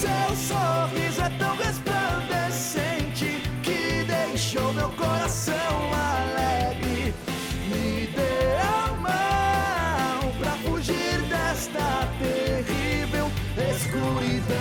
Seu sorriso é tão resplandecente que deixou meu coração alegre. Me dê a mão pra fugir desta terrível escuridão.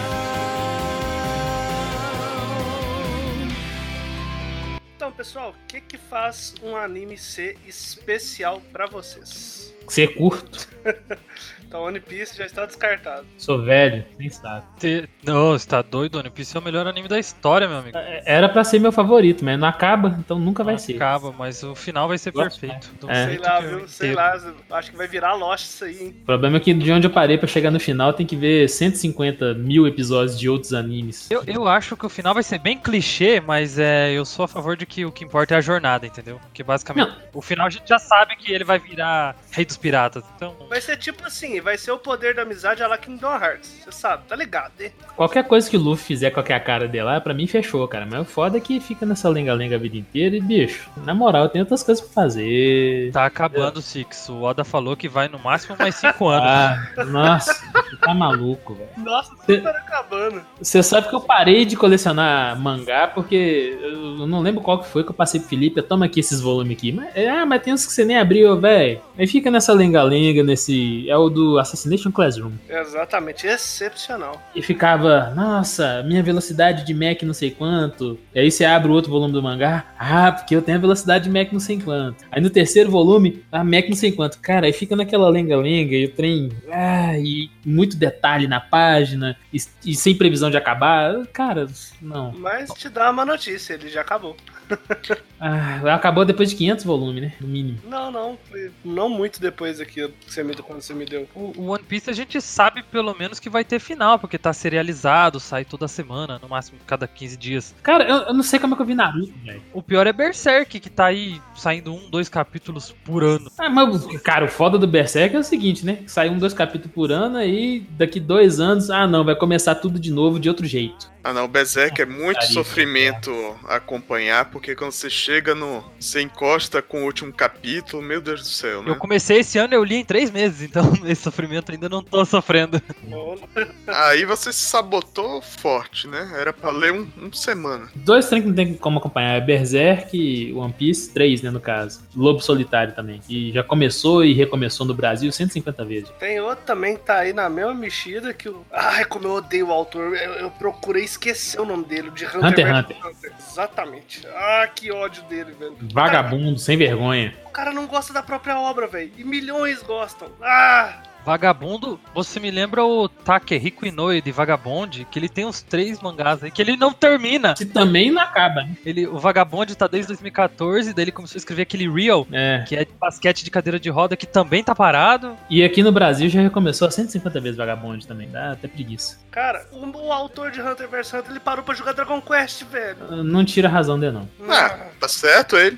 Então, pessoal, o que que faz um anime ser especial pra vocês? Ser curto. Então, One Piece já está descartado. Sou velho, nem sabe. Te- Não, você tá doido? One Piece é o melhor anime da história, meu amigo. Era pra ser meu favorito, mas não acaba, então nunca vai ser. Acaba, mas o final vai ser Gosto, perfeito. É. Sei lá, viu? Sei lá, acho que vai virar Lost isso aí, hein? O problema é que de onde eu parei pra chegar no final tem que ver 150 mil episódios de outros animes. Eu, eu acho que o final vai ser bem clichê, mas é, eu sou a favor de que o que importa é a jornada, entendeu? Porque basicamente o final a gente já sabe que ele vai virar rei dos piratas. Então, Vai ser tipo assim, vai ser o poder da amizade a lá Kingdom Hearts. Você sabe, tá ligado, né? Qualquer coisa que o Luffy fizer com a cara dele lá, pra mim fechou, cara. Mas o foda é que fica nessa lenga-lenga a vida inteira e, bicho, na moral, tem outras coisas pra fazer. tá acabando o Six. O Oda falou que vai no máximo mais 5 anos. Ah, nossa, você tá maluco, velho. Nossa, Cê- super acabando. Você sabe que eu parei de colecionar mangá porque eu não lembro qual que foi que eu passei pro Felipe. Toma aqui esses volumes aqui. Mas, ah, mas tem uns que você nem abriu, velho. Aí fica nessa lenga-lenga, nesse. É o do Assassination Classroom. Exatamente, excepcional. E ficava, nossa, minha velocidade de Mac não sei quanto. E aí você abre o outro volume do mangá. Ah, porque eu tenho a velocidade de Mac não sei quanto. Aí no terceiro volume, a Mac não sei quanto. Cara, aí fica naquela lenga-lenga e o trem. Ah, e muito detalhe na página. E, e sem previsão de acabar. Cara, não. Mas te dá uma notícia, ele já acabou. Ah, acabou depois de 500 volumes, né? No mínimo. Não, não, não muito depois deu quando você me deu. O, o One Piece a gente sabe pelo menos que vai ter final, porque tá serializado, sai toda semana, no máximo cada 15 dias. Cara, eu, eu não sei como é que eu vi Naruto, velho. O pior é Berserk, que tá aí saindo um, dois capítulos por ano. Ah, mas, cara, o foda do Berserk é o seguinte, né? Sai um, dois capítulos por ano, aí daqui dois anos, ah não, vai começar tudo de novo de outro jeito. Ah não, o Berserk é muito sofrimento acompanhar, porque quando você chega no. Você encosta com o último capítulo, meu Deus do céu, né? Eu comecei esse ano, eu li em três meses, então esse sofrimento ainda não tô sofrendo. Aí você se sabotou forte, né? Era pra ler um, um semana. Dois trem que não tem como acompanhar é Berserk, One Piece, três, né, no caso. Lobo Solitário também. E já começou e recomeçou no Brasil 150 vezes. Tem outro também que tá aí na mesma mexida que o. Ai, como eu odeio o autor. Eu, eu procurei esquecer o nome dele, de Hunter, Hunter, Hunter. Hunter. Exatamente. Ah, que ódio dele, velho. Vagabundo, sem vergonha. O cara não gosta da própria obra, velho. E milhões gostam. Ah! Vagabundo, você me lembra o Takehiko Inoue de Vagabond, que ele tem uns três mangás aí, que ele não termina. Que também não acaba, né? Ele, o Vagabond tá desde 2014, daí ele começou a escrever aquele Real, É. que é de basquete de cadeira de roda, que também tá parado. E aqui no Brasil já recomeçou a 150 vezes Vagabond também. Dá até preguiça. Cara, o, o autor de Hunter vs Hunter ele parou pra jogar Dragon Quest, velho. Não tira a razão dele, não. Ah, tá certo ele.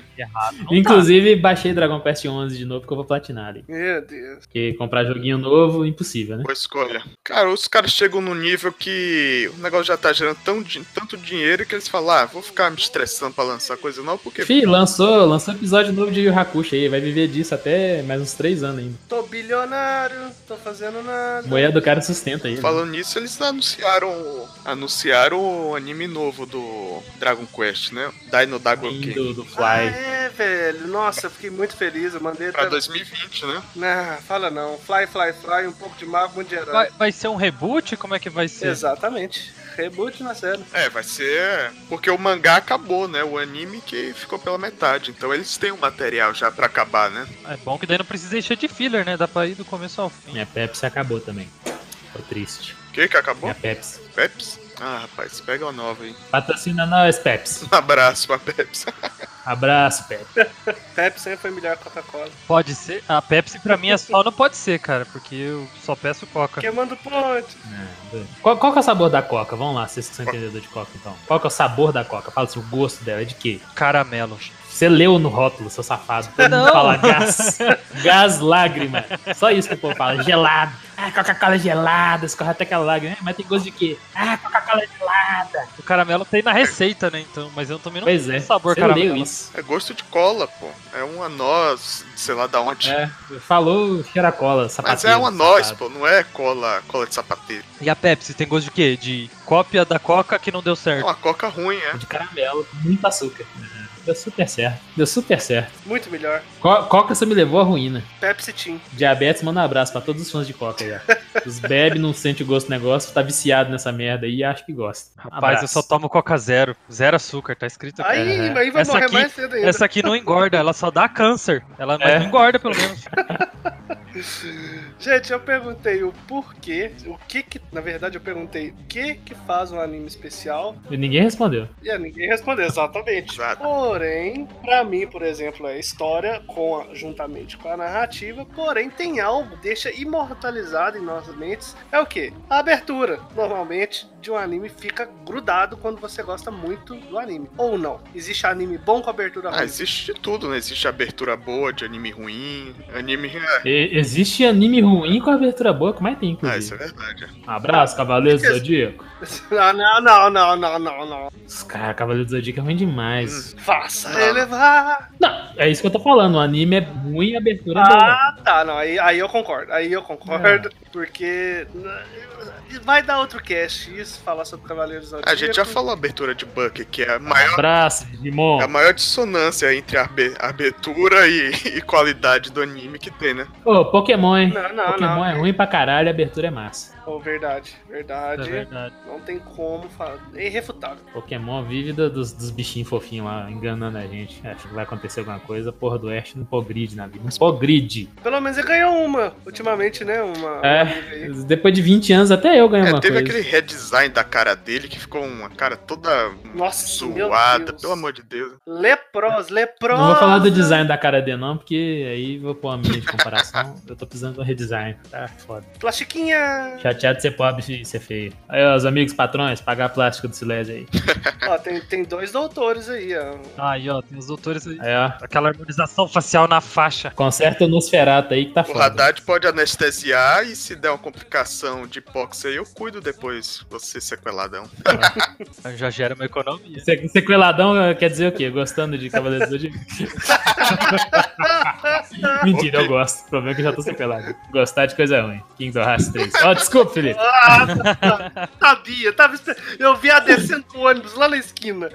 Inclusive, baixei Dragon Quest 11 de novo, porque eu vou platinar ali. Meu Deus. Porque comprar joguinho novo, impossível, né? Boa escolha. Cara, os caras chegam num nível que o negócio já tá gerando tão, tanto dinheiro que eles falam, ah, vou ficar me estressando pra lançar coisa nova, porque Fih, lançou, lançou episódio novo de Yu Hakusho aí, vai viver disso até mais uns 3 anos ainda. Tô bilionário, tô fazendo nada. Moeda do cara sustenta ele. Falando nisso, eles anunciaram anunciaram o anime novo do Dragon Quest, né? Dino Dagoken. do, do Ah, Fly. é, velho. Nossa, eu fiquei muito feliz. Eu mandei Pra até. 2020, né? Não, fala não. Fly, fly, fly, um pouco de mago, muito de herói. Vai, vai ser um reboot? Como é que vai ser? Exatamente. Reboot na série. É, vai ser. Porque o mangá acabou, né? O anime que ficou pela metade. Então eles têm um material já pra acabar, né? É bom que daí não precisa encher de filler, né? Dá pra ir do começo ao fim. Minha Pepsi acabou também. Tô triste. O que que acabou? Minha Pepsi. Pepsi? Ah, rapaz, pega uma nova aí. Patrocina nós, Pepsi. Um abraço pra Pepsi. Abraço, Pepsi. Pepsi sempre foi melhor que Coca-Cola. Pode ser. A Pepsi pra mim é só não pode ser, cara, porque eu só peço Coca. Queimando ponte. Qual, qual que é o sabor da Coca? Vamos lá, vocês que são entendedores de Coca, então. Qual que é o sabor da Coca? Fala assim, o gosto dela é de quê? Caramelo. Você leu no rótulo, seu safado. Todo mundo Não. fala gás. gás lágrima. Só isso que o povo fala. Gelado. Ah, Coca-Cola gelada. Escorre até aquela lágrima. Ah, Mas tem gosto de quê? Ah, Coca-Cola gelada. O caramelo tem na receita, né? Então, mas eu também não Pois tenho é. sabor Você caramelo. isso. É gosto de cola, pô. É uma noz, sei lá da onde. É, falou cheiracola, sapateiro. Mas é uma noz, pô, não é cola, cola de sapateiro. E a Pepsi tem gosto de quê? De cópia da Coca que não deu É certo. uma coca ruim, é. De caramelo, com muito açúcar. Deu super certo. Deu super certo. Muito melhor. Co- Coca você me levou à ruína. Pepsi Team. Diabetes, manda um abraço pra todos os fãs de Coca ó. Os bebe, não sente o gosto do negócio, tá viciado nessa merda aí e acho que gosta. Rapaz, Abraço. eu só tomo Coca zero. Zero açúcar, tá escrito aqui. Aí, É. aí vai Essa morrer aqui- mais cedo ainda. Essa aqui não engorda, ela só dá câncer. Ela mas É. não engorda, pelo menos. Gente, eu perguntei o porquê, o que que, na verdade eu perguntei o que que faz um anime especial E ninguém respondeu. e a ninguém respondeu exatamente. Exato. Porém, pra mim, por exemplo, é a história com a- juntamente com a narrativa, porém tem algo que deixa imortalizado em nossas mentes, é o que? A abertura, normalmente, de um anime fica grudado quando você gosta muito do anime. Ou não. Existe anime bom com abertura Ah, ruim. existe de tudo, né? Existe abertura boa de anime ruim, anime. É, E- existe anime ruim com abertura boa, como é que tem, ah, isso inclusive. é verdade. Um abraço, Cavaleiro do Zodíaco. Não, não, não, não, não, não, não. Os caras, Cavaleiro do Zodíaco é ruim demais. Faça Não. elevar. Não, é isso que eu tô falando. O anime é ruim, a abertura é boa. Ah, tá, não, aí, aí eu concordo, aí eu concordo, porque n- vai dar outro cast isso, falar sobre Cavaleiros do A gente já Zodíaco. falou a abertura de Bucky, que é a maior, abraço, Digimon. é a maior dissonância entre a abertura e, e qualidade do anime que tem, né? Ô, Pokémon, hein? Não, não, Pokémon não. é ruim pra caralho, a abertura é massa. Oh, verdade, É verdade, verdade. não tem como falar, é irrefutável. Pokémon vive do- dos, dos bichinhos fofinhos lá, enganando a gente. Acho que vai acontecer alguma coisa. Porra do Ash não pô grid na vida. Não pô grid. Pelo menos ele ganhou uma, ultimamente, né, uma... É. uma. Depois de 20 anos, até eu ganho É, uma teve coisa. aquele redesign da cara dele que ficou uma cara toda Nossa, Deus. pelo amor de Deus. Lepros, lepros. Não vou falar do design da cara dele, não, porque aí vou pôr uma minha de comparação. eu tô precisando de um redesign. Tá foda. Plastiquinha. Chateado de ser pobre e ser feio. Aí, ó, os amigos patrões, pagar plástico do Silésio aí. Ó, tem, tem dois doutores aí, ó. Aí, ó, tem os doutores aí. Aí, ó. Aquela harmonização facial na faixa. Conserta o Nosferatu aí que tá O foda. Haddad pode anestesiar e se der uma complicação de hipóxia aí, eu cuido depois, você sequeladão. Já gera uma economia. Se- Sequeladão quer dizer o quê? Gostando de Cavaleiros do Zodíaco? Mentira, eu gosto. O problema é que eu já tô sequelado. Gostar de coisa ruim. Kingdom Hearts 3. Ó, desculpa, Felipe. Ah, sabia, tava, eu vi a descendo do ônibus lá na esquina.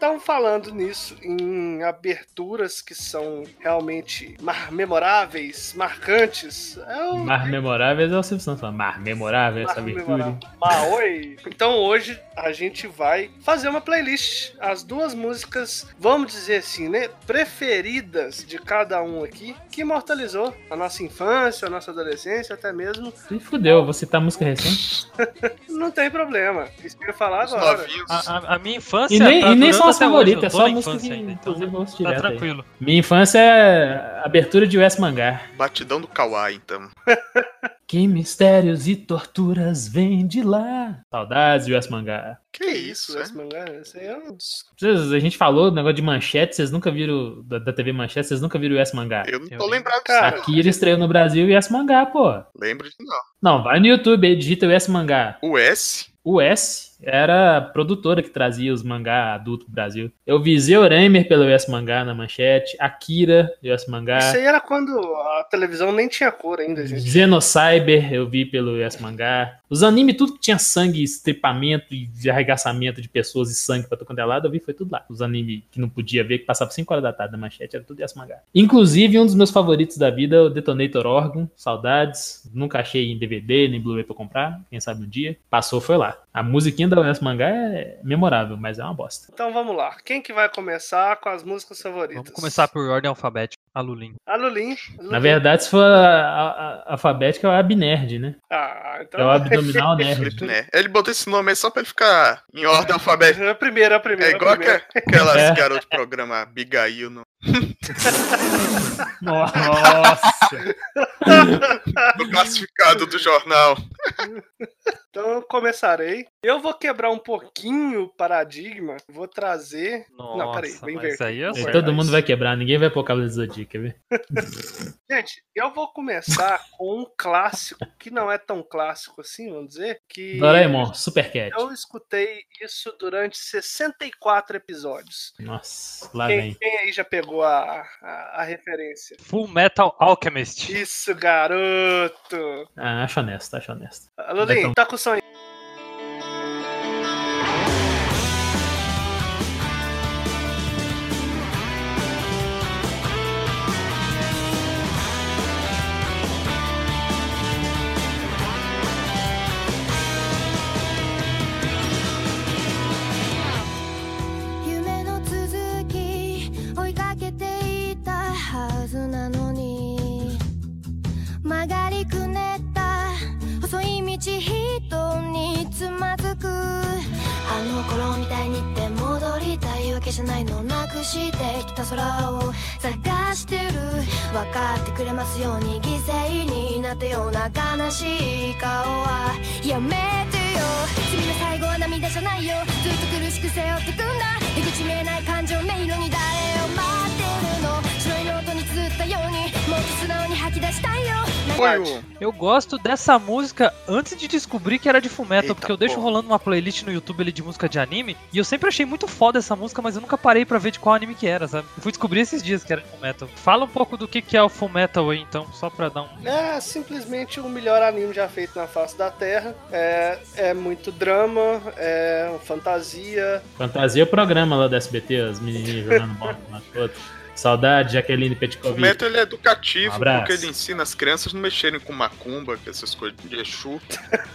Estão falando nisso em aberturas que são realmente mar memoráveis, marcantes. É o Mar memoráveis é o Silvio Santos. Mar memorável essa mar abertura. memorável. Mar, oi. Então hoje a gente vai fazer uma playlist. As duas músicas, vamos dizer assim, né? Preferidas de cada um aqui, que imortalizou a nossa infância, a nossa adolescência, até mesmo. E fudeu, eu vou citar música recente. Não tem problema. Isso que eu ia falar agora. A, a- a minha infância. E nem, tá e nem são favoritas, eu é só que, ainda, então inclusive, eu ouço Tá direto aí. tranquilo. Minha infância é abertura de West Mangá. Batidão do Kawaii, então. Que mistérios e torturas vêm de lá. Saudades de West Mangá. Que isso, é? mangá? Aí é um dos- Vocês- a gente falou do negócio de manchete, vocês nunca viram, da, da TV Manchete, vocês nunca viram o Mangá. Eu não Eu tô lembro. lembrado Cara, disso. Akira estreou no Brasil e West Mangá, pô. Lembro de não. Não, vai no YouTube aí, digita o S Mangá. O S? O S era a produtora que trazia os mangá adulto pro Brasil. Eu vi Zeoremer pelo S Mangá na manchete, Akira do S Mangá, Isso aí era quando a televisão nem tinha cor ainda, gente. Xenocyber eu vi pelo S Mangá. Os animes, tudo que tinha sangue, estripamento e arregaçamento de pessoas e sangue pra todo quanto é lado, eu vi foi tudo lá. Os animes que não podia ver, que passava 5 horas da tarde na manchete, era tudo S Mangá. Inclusive, um dos meus favoritos da vida é o Detonator Orgon, saudades. Nunca achei em DVD nem Blu-ray pra comprar, quem sabe um dia. Passou, foi lá. A musiquinha da S Mangá é memorável, mas é uma bosta. Então vamos lá. Quem que vai começar com as músicas favoritas? Vamos começar por ordem alfabética. A Lulin. A Lulin. Na verdade, se for a, a- a- alfabética, é o Abnerd, né? Ah, É o então. abdominal nerd. Né? Ele botou esse nome aí só pra ele ficar em ordem alfabética. É a primeira, a É primeira. igual a primeira. que- aquelas É. garotas do programa Abigail no, Nossa! no classificado do jornal. Então Então começarei. Eu vou quebrar um pouquinho o paradigma. Vou trazer. não, peraí, vou inverter. aí é É, todo mundo vai quebrar, ninguém vai pôr Cavaleiro do Quer ver? Gente, eu vou começar com um clássico que não é tão clássico assim, vamos dizer. Que Doraemon, Super Cat. eu escutei isso durante 64 episódios. Nossa, lá Quem, vem. quem aí já pegou a, a, a referência? Full Metal Alchemist. Isso, garoto! Ah, acho honesto, acho honesto. Lulinho, tá com o som aí. けじゃないのなくしてきた空を探してる。分かってくれますように犠牲になったような悲しい顔は。やめてよ。君の最後は涙じゃないよ。ずっと苦しく背負ってくんだ。出口見えない感情迷路に誰を待 Foi o. Eu gosto dessa música antes de descobrir que era de Fullmetal, porque eu deixo porra. rolando uma playlist no YouTube ali de música de anime, e eu sempre achei muito foda essa música, mas eu nunca parei pra ver de qual anime que era, sabe? Eu fui descobrir esses dias que era Fullmetal. Fala um pouco do que que é o Fullmetal aí, então, só pra dar um... É simplesmente o melhor anime já feito na face da Terra. É, é muito drama, é fantasia. Fantasia é o programa lá da SBT, as menininhas jogando bola uma com a outra. Saudade, Jaqueline O Petkovic. método ele é educativo, Um abraço. porque ele ensina as crianças a não mexerem com macumba, com essas coisas de Exu,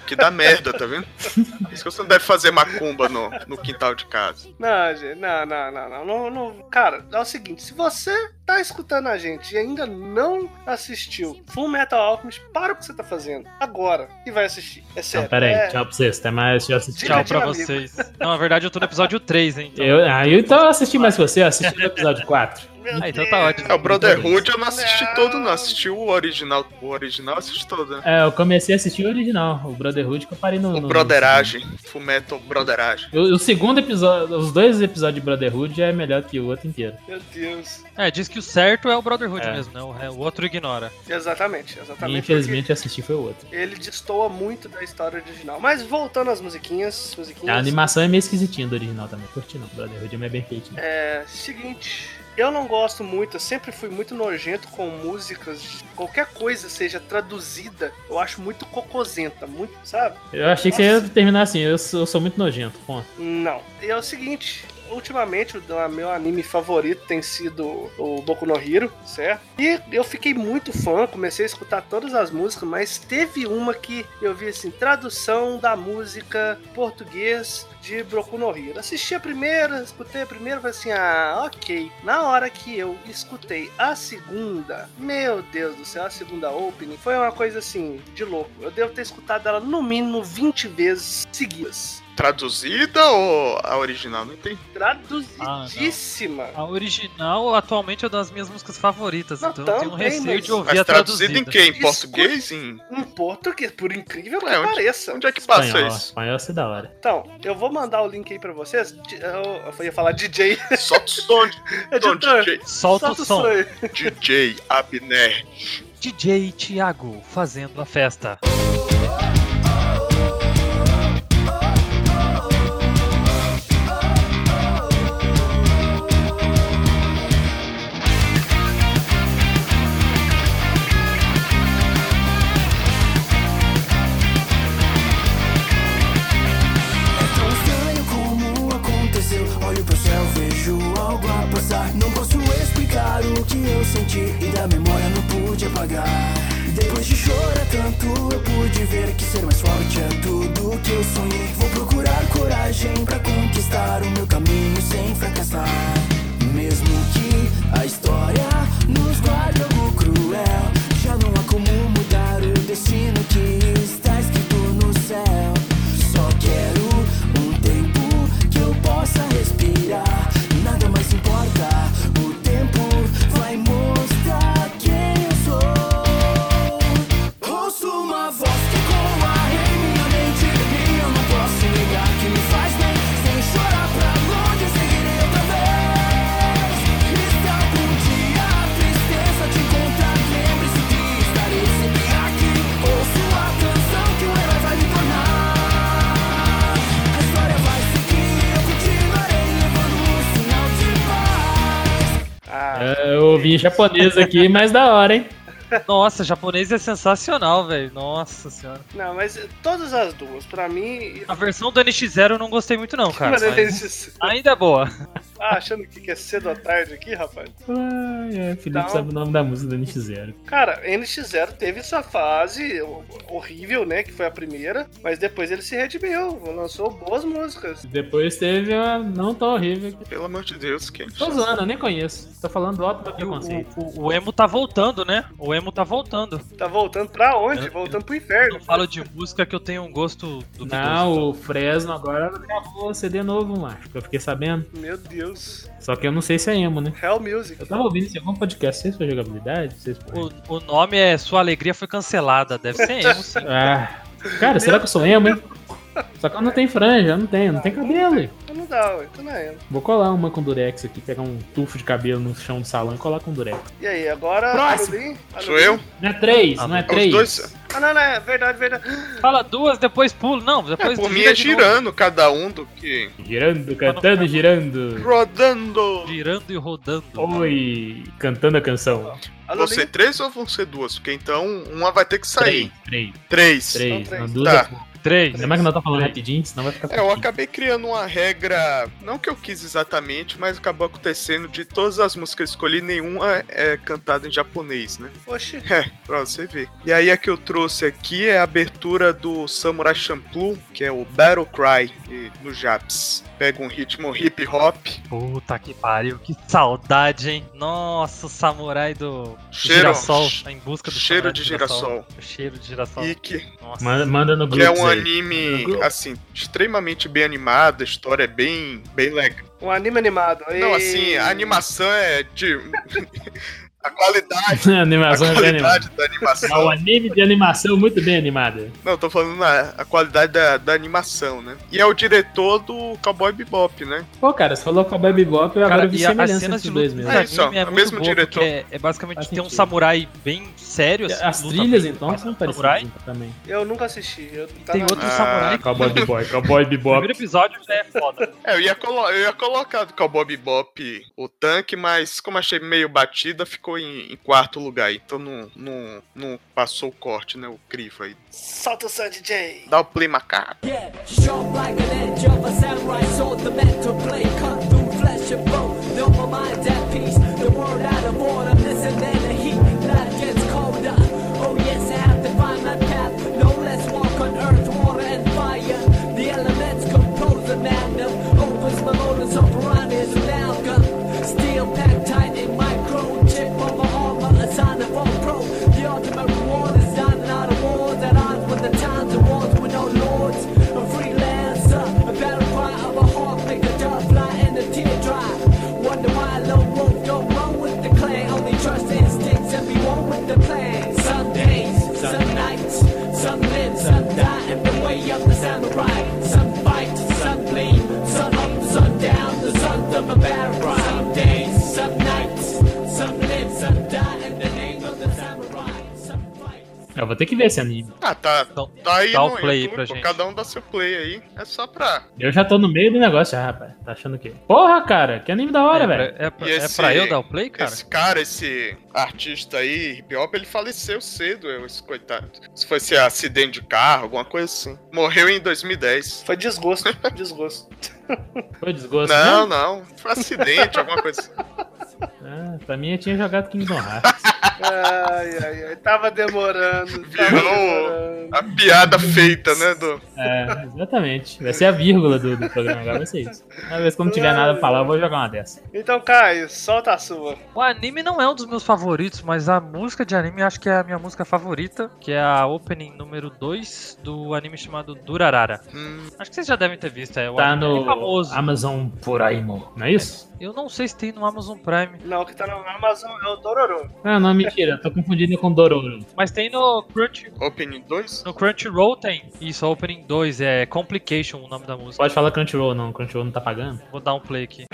que dá merda, tá vendo? Por isso que você não deve fazer macumba no, no quintal de casa. Não, gente, não, não, não, não, não, não. Cara, é o seguinte: se você tá escutando a gente e ainda não assistiu Full Metal Alchemist, para o que você tá fazendo agora e vai assistir. É sério. Não, pera aí, é... tchau pra vocês, até mais, já assisti. Tchau pra amigo. vocês. Não, na verdade eu tô no episódio 3, hein? Então... Eu, ah, eu, então eu assisti mais que você, eu assisti o episódio 4. Meu Ah, então tá ótimo. É, o Brotherhood eu não assisti Não. todo, não. Assisti o original. O original eu assisti todo, né? É, eu comecei a assistir o original, o Brotherhood, que eu parei no. O no- Brotheragem. Fullmetal Brotheragem. O, o segundo episódio, os dois episódios de Brotherhood é melhor que o outro inteiro. Meu Deus. É, diz que o certo é o Brotherhood É. mesmo, né? O, o outro ignora. Exatamente, E exatamente. infelizmente eu assisti foi o outro. Ele destoa muito da história original. Mas voltando às musiquinhas, musiquinhas. A animação é meio esquisitinha do original também, curti não. Brotherhood é mais bem feitinho. É, seguinte, eu não gosto muito, eu sempre fui muito nojento com músicas. Qualquer coisa seja traduzida, eu acho muito cocosenta, muito, sabe? Eu achei que você ia terminar assim, eu sou, eu sou muito nojento, ponto. Não. E é o seguinte. Ultimamente, o meu anime favorito tem sido o Boku no Hero, certo? E eu fiquei muito fã, comecei a escutar todas as músicas, mas teve uma que eu vi assim, tradução da música português de Boku no Hero. Assisti a primeira, escutei a primeira, falei assim, ah, ok. Na hora que eu escutei a segunda, meu Deus do céu, a segunda opening, foi uma coisa assim, de louco. Eu devo ter escutado ela no mínimo 20 vezes seguidas. Traduzida ou a original? Não entendi. Traduzidíssima. A original atualmente é uma das minhas músicas favoritas, Não, então eu tenho um receio mas- de ouvir Mas a traduzida traduzida. em quê? Em Escuta- português? Em... em português, por incrível que Ué, onde- pareça. Onde é que passa Espanhol, isso? espanhol é da hora. Então, eu vou mandar o link aí pra vocês. Eu, eu ia falar DJ. Solta o som, Editor, DJ, Solta o som. DJ Abner. DJ Thiago fazendo a festa. Em japonês aqui, mas da hora, hein? Nossa, japonês é sensacional, velho. Nossa senhora. Não, mas todas as duas, pra mim. A versão do NX0 eu não gostei muito, não, cara. Mas Ainda é boa. Ah, achando que é cedo ou tarde aqui, rapaz? Ai, ai, Felipe Então- sabe o nome da música do NX0. Cara, NX0 teve essa fase horrível, né? Que foi a primeira, mas depois ele se redimiu, lançou boas músicas. Depois teve uma não tão horrível. Pelo amor de Deus, quem? Tô zoando, eu nem conheço. Tô falando do alto do E o, preconceito. o- o emo tá voltando, né? O emo tá voltando. Tá voltando pra onde? Eu- Voltando pro Eu inferno. falo de música que eu tenho um gosto duvidoso. Não, o Fresno agora gravou CD novo, macho. que Eu fiquei sabendo. Meu Deus. Só que eu não sei se é emo, né? Hell Music. Eu tava ouvindo isso em algum podcast, se foi jogabilidade, foi. O, o nome é Sua Alegria Foi Cancelada. Deve ser emo, sim. Ah, cara, será que eu sou emo, hein? Só que eu não tenho franja, eu não tenho, não tem cabelo. hein? Então não dá, ué. Então não é. Vou colar uma com durex aqui, pegar um tufo de cabelo no chão do salão e colar com durex. E aí, agora. Próximo. Sou eu? Não é três, Ah, não é os Os três. dois. Ah, não, não, é verdade, verdade. Fala duas, depois pulo. Não, É, depois por mim é de novo. girando cada um do que. Girando, cantando, girando. Rodando! Girando e rodando. Oi, cantando a canção. Vão ser três ou vão ser duas? Porque então uma vai ter que sair. Três, três, Três. três. três. Não, duas Tá. É. Três. Ainda mais que nós estamos falando rapidinho, senão vai ficar É, eu acabei criando uma regra, não que eu quis exatamente, mas acabou acontecendo de todas as músicas que eu escolhi, nenhuma é cantada em japonês, né? Oxi. É, pra você ver. E aí a que eu trouxe aqui é a abertura do Samurai Champloo, que é o Battle Cry no Japs. Pega um ritmo hip hop, Puta que pariu, que saudade, hein? Nossa, o samurai do cheiro, girassol. Em busca do cheiro de girassol. O cheiro de girassol. E que, Nossa. Manda, manda no que grupo. é um aí. anime, assim, extremamente bem animado, a história é bem, bem legal. Um anime animado. Não, assim, a animação é de. a qualidade, a a animação é bem animada. qualidade da É um animação. anime de animação muito bem animada. Não, tô falando na, a qualidade da, da animação, né? E é o diretor do Cowboy Bebop, né? Pô, cara, você falou com a Baby Bop, eu agora vi a- as semelhança cenas entre os dois mesmo. É isso, é, é o mesmo diretor. É, é basicamente Faz ter um samurai bem sério. Assim, As trilhas, bem, então, são parecidas samurai. também. Eu nunca assisti. Eu, tá Tem na- outro Ah, samurai. Cowboy Boy, Cowboy O Bebop. primeiro episódio já é foda. É, eu ia, colo eu ia colocar do Cowboy Bebop o tanque, mas como achei meio batida, ficou em, em quarto lugar. Então não, não, não passou o corte, né? O crivo aí. Solta o som, DJ. Dá o play macaco. Yeah, sharp like an edge of a samurai sword, the mental blade cut through flesh and bone. No, my mind's Eu vou ter que ver esse anime. Ah, tá. Então, Tá aí dá o play aí YouTube, pra gente. Cada um dá seu play aí. É só pra. Eu já tô no meio do negócio já, rapaz. Tá achando o quê? Porra, cara, que anime da hora, é, velho. é, pra, é esse- pra eu dar o play, cara? Esse cara, esse artista aí, hip hop, ele faleceu cedo, eu, esse coitado. Se fosse acidente de carro, alguma coisa assim. Morreu em 2010. Foi desgosto. desgosto. Foi desgosto. Não, né? não. Foi acidente, alguma coisa assim. Ah, pra mim eu tinha jogado Kingdom Hearts. Ai, ai, ai. Tava demorando. Tava Virou demorando. a piada feita, né? Do... É, exatamente. Vai ser a vírgula do, do programa agora, vai ser isso. Uma vez que eu não tiver nada pra falar, eu vou jogar uma dessa. Então, Caio, solta a sua. O anime não é um dos meus favoritos, mas a música de anime acho que é a minha música favorita, que é a opening número 2 do anime chamado Durarara. Hum, Acho que vocês já devem ter visto, é o Tá no famoso. Amazon Puraimo, não é isso? Eu não sei se tem no Amazon Prime, Não, o que tá no Amazon é o Dororo. Ah, não, mentira, tô confundindo com Dororo. mas tem no Crunch, opening 2? no Crunchyroll tem. Isso, opening 2 é Complication, o nome da música. Pode falar Crunchyroll, não, Crunchyroll não tá pagando. Vou dar um play aqui.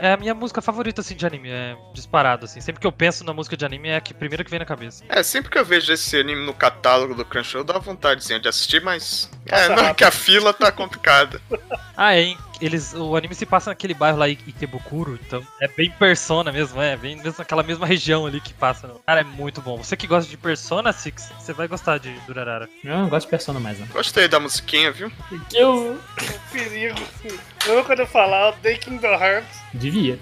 É, é a minha música favorita, assim, de anime. É disparado, assim. Sempre que eu penso na música de anime, é a que, primeira que vem na cabeça. É, sempre que eu vejo esse anime no catálogo do Crunchyroll, dá vontadezinha de assistir, mas. Passa É, não, rápido. que a fila tá complicada. Ah, é, eles, o anime se passa naquele bairro lá, Ikebukuro, então é bem Persona mesmo, é, bem mesmo naquela mesma região ali que passa. Cara, é muito bom. Você que gosta de Persona, Six, você vai gostar de Durarara. Eu não gosto de Persona mais, não. Gostei da musiquinha, viu? Eu Perigo. Lembra quando eu falava The Kingdom Hearts? devia.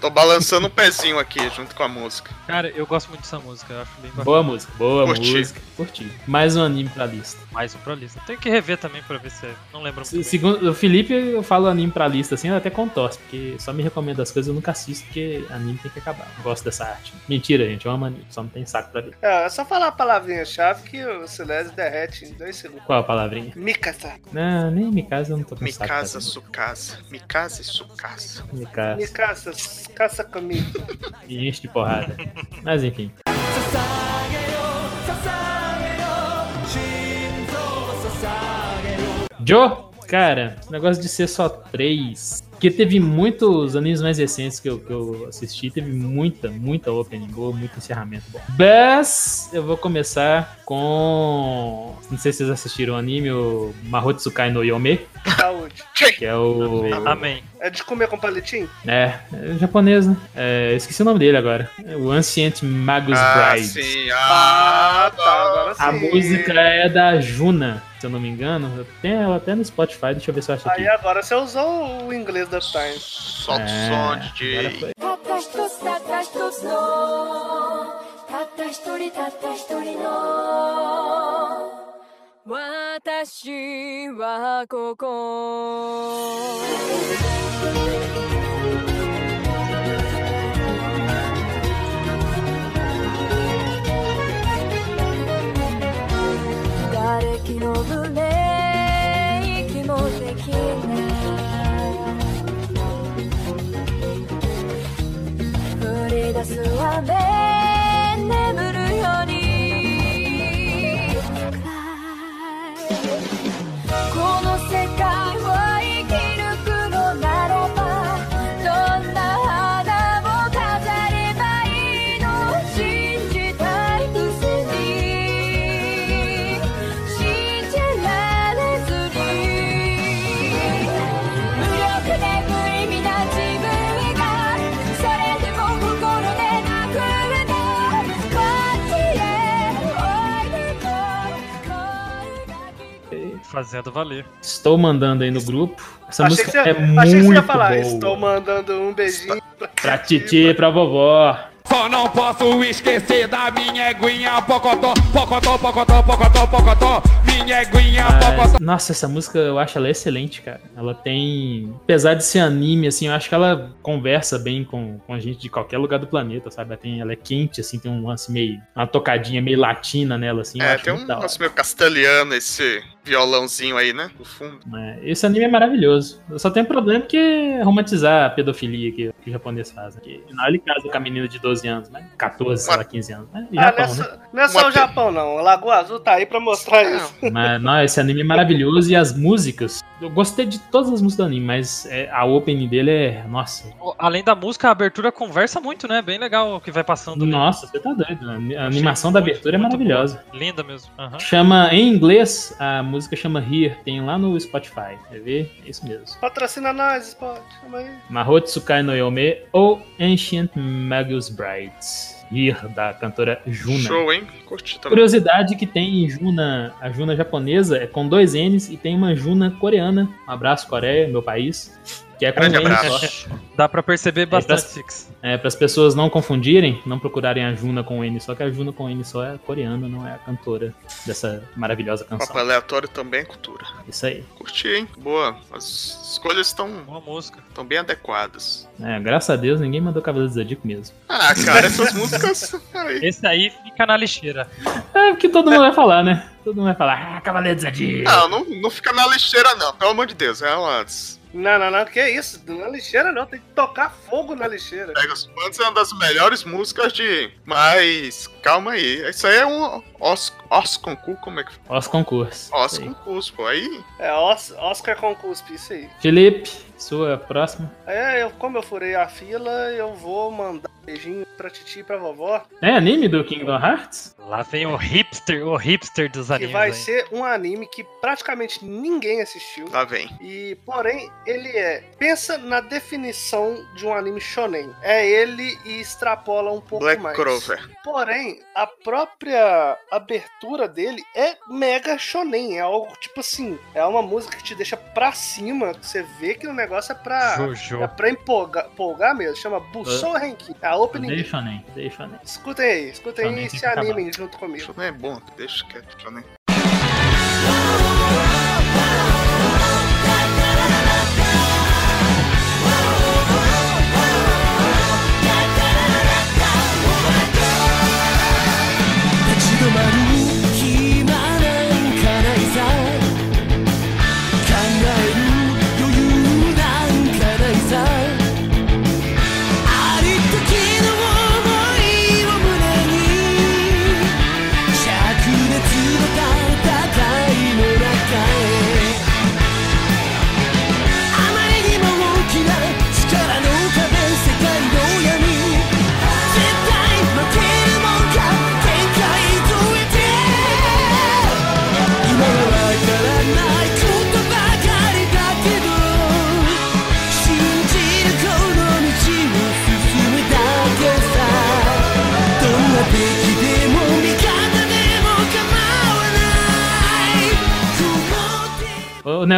Tô balançando um pezinho aqui junto com a música. Cara, eu gosto muito dessa música, eu acho bem bacana. Boa música, boa Curti. música. Curti. Mais um anime pra lista. Mais um pra lista. Tem que rever também pra ver se é. Não lembro Se- muito. bem. Segundo o Felipe, eu falo anime pra lista assim, eu até contorce, porque só me recomenda as coisas eu nunca assisto, porque anime tem que acabar. Não gosto dessa arte. Mentira, gente, eu amo anime, só não tem saco pra ver. É, é só falar a palavrinha-chave que o Celeste derrete em dois segundos. Qual a palavrinha? Mikasa. Não, nem me casa, eu não tô com saco. pra Mikasa. Sukasa. Mikasa e Sukasa. Me casa. Mikasa, caça comigo. E enche de porrada. Mas enfim. Joe, cara, negócio de ser só três. Porque teve muitos animes mais recentes que eu, que eu assisti, teve muita, muita opening boa, muito encerramento bom. Mas eu vou começar com. Não sei se vocês assistiram o anime, o Mahotsukai no Yome, Saúde. que é o. Amém. É de comer com palitinho? É, é japonês, né? É, esqueci o nome dele agora. É o Ancient Magus Ah, Bride. sim. Ah, Ah, tá, agora sim. A música é da Juna, se eu não me engano. Tem ela até no Spotify, deixa eu ver se eu acho aqui. Aí agora você usou o inglês da Time. Solta o som, DJ. たっのブレーキもできない。降り出す雨。Fazendo. Valer. Estou mandando aí no grupo. Essa achei música você, é muito Achei que você ia falar, boa. estou mandando um beijinho pra, pra titi, pra vovó. Só não posso esquecer da minha eguinha Pocotó, pocotó, pocotó, pocotó, pocotó minha eguinha pocotó Mas, nossa, essa música eu acho ela excelente, cara. Ela tem. Apesar de ser anime, assim, eu acho que ela conversa bem com, com a gente de qualquer lugar do planeta, sabe? Ela, tem, ela é quente, assim, tem um lance meio. Uma tocadinha meio latina nela, assim. eu É, acho tem um negócio meio castelhano esse violãozinho aí, né? No fundo. É, esse anime é maravilhoso. Eu só tenho problema que é romantizar a pedofilia que, que o japonês faz. Aqui. Afinal, ele casa com a menina de 12 anos, né? 14, sei lá, 15 anos. É, Ah, Japão, não, é né? só, não é só Uma o Japão, não. O Lagoa Azul tá aí pra mostrar isso. Mas, não, esse anime é maravilhoso e as músicas. Eu gostei de todas as músicas do anime, mas é, a opening dele é. Nossa. Além da música, a abertura conversa muito, né? Bem legal o que vai passando. ali. Nossa, você tá doido. A a animação da muito, abertura é maravilhosa. boa. Linda mesmo. Aham. Chama, em inglês, a música chama Here, tem lá no Spotify. Quer ver? É isso mesmo. Patrocina nós, aí. Mahotsukai no Yome ou Ancient Magus Brides. Here, da cantora Juna. Show, hein? Curti também. Curiosidade que tem em Juna, a Juna japonesa é com dois N's e tem uma Juna coreana. Um abraço, Coreia, meu país. Que é com Grande N abraço. só. Dá pra perceber bastante, pra- Six. É, para as pessoas não confundirem, não procurarem a Juna com N, só que a Juna com N só é coreana, não é a cantora dessa maravilhosa Papo canção. aleatório também é cultura. Isso aí. Curti, hein? Boa. As escolhas estão Boa música. estão bem adequadas. É, graças a Deus ninguém mandou Cavaleiro do Zodíaco mesmo. Ah, cara, essas músicas. Aí. Esse aí fica na lixeira. É porque todo mundo vai falar, né? Todo mundo vai falar, ah, Cavaleiro do Zodíaco. Não, não, não fica na lixeira, não. Pelo amor de Deus. É umas. Não, não, não, que isso? Não é lixeira, não. Tem que tocar fogo na lixeira. Pega os Bandos é uma das melhores músicas de. Mas. Calma aí. Isso aí é um os, os concurso, como é que Os concursos. Os Isso aí. concurso, pô. Aí. É Os- Oscar com cuspe, isso aí. Felipe, Sua próxima. É, eu, como eu furei a fila, eu vou mandar beijinho pra Titi e pra vovó. É anime do Kingdom Hearts? Lá vem o hipster, o hipster dos Que animes. vai aí. ser um anime que praticamente ninguém assistiu. Lá vem. E, porém, ele é. Pensa na definição de um anime shonen. É ele e extrapola um pouco Black mais. Clover. Porém, a própria abertura dele é mega shonen. É algo tipo assim. É uma música que te deixa pra cima. que Você vê que o negócio é pra. Jojo. É pra empolgar, empolgar mesmo. Chama Busou Renki. É a opening. Deixa nem, deixa nem. Escutem aí, escutem Shonen aí e se animem junto comigo. Isso não é bom, deixa quieto, deixa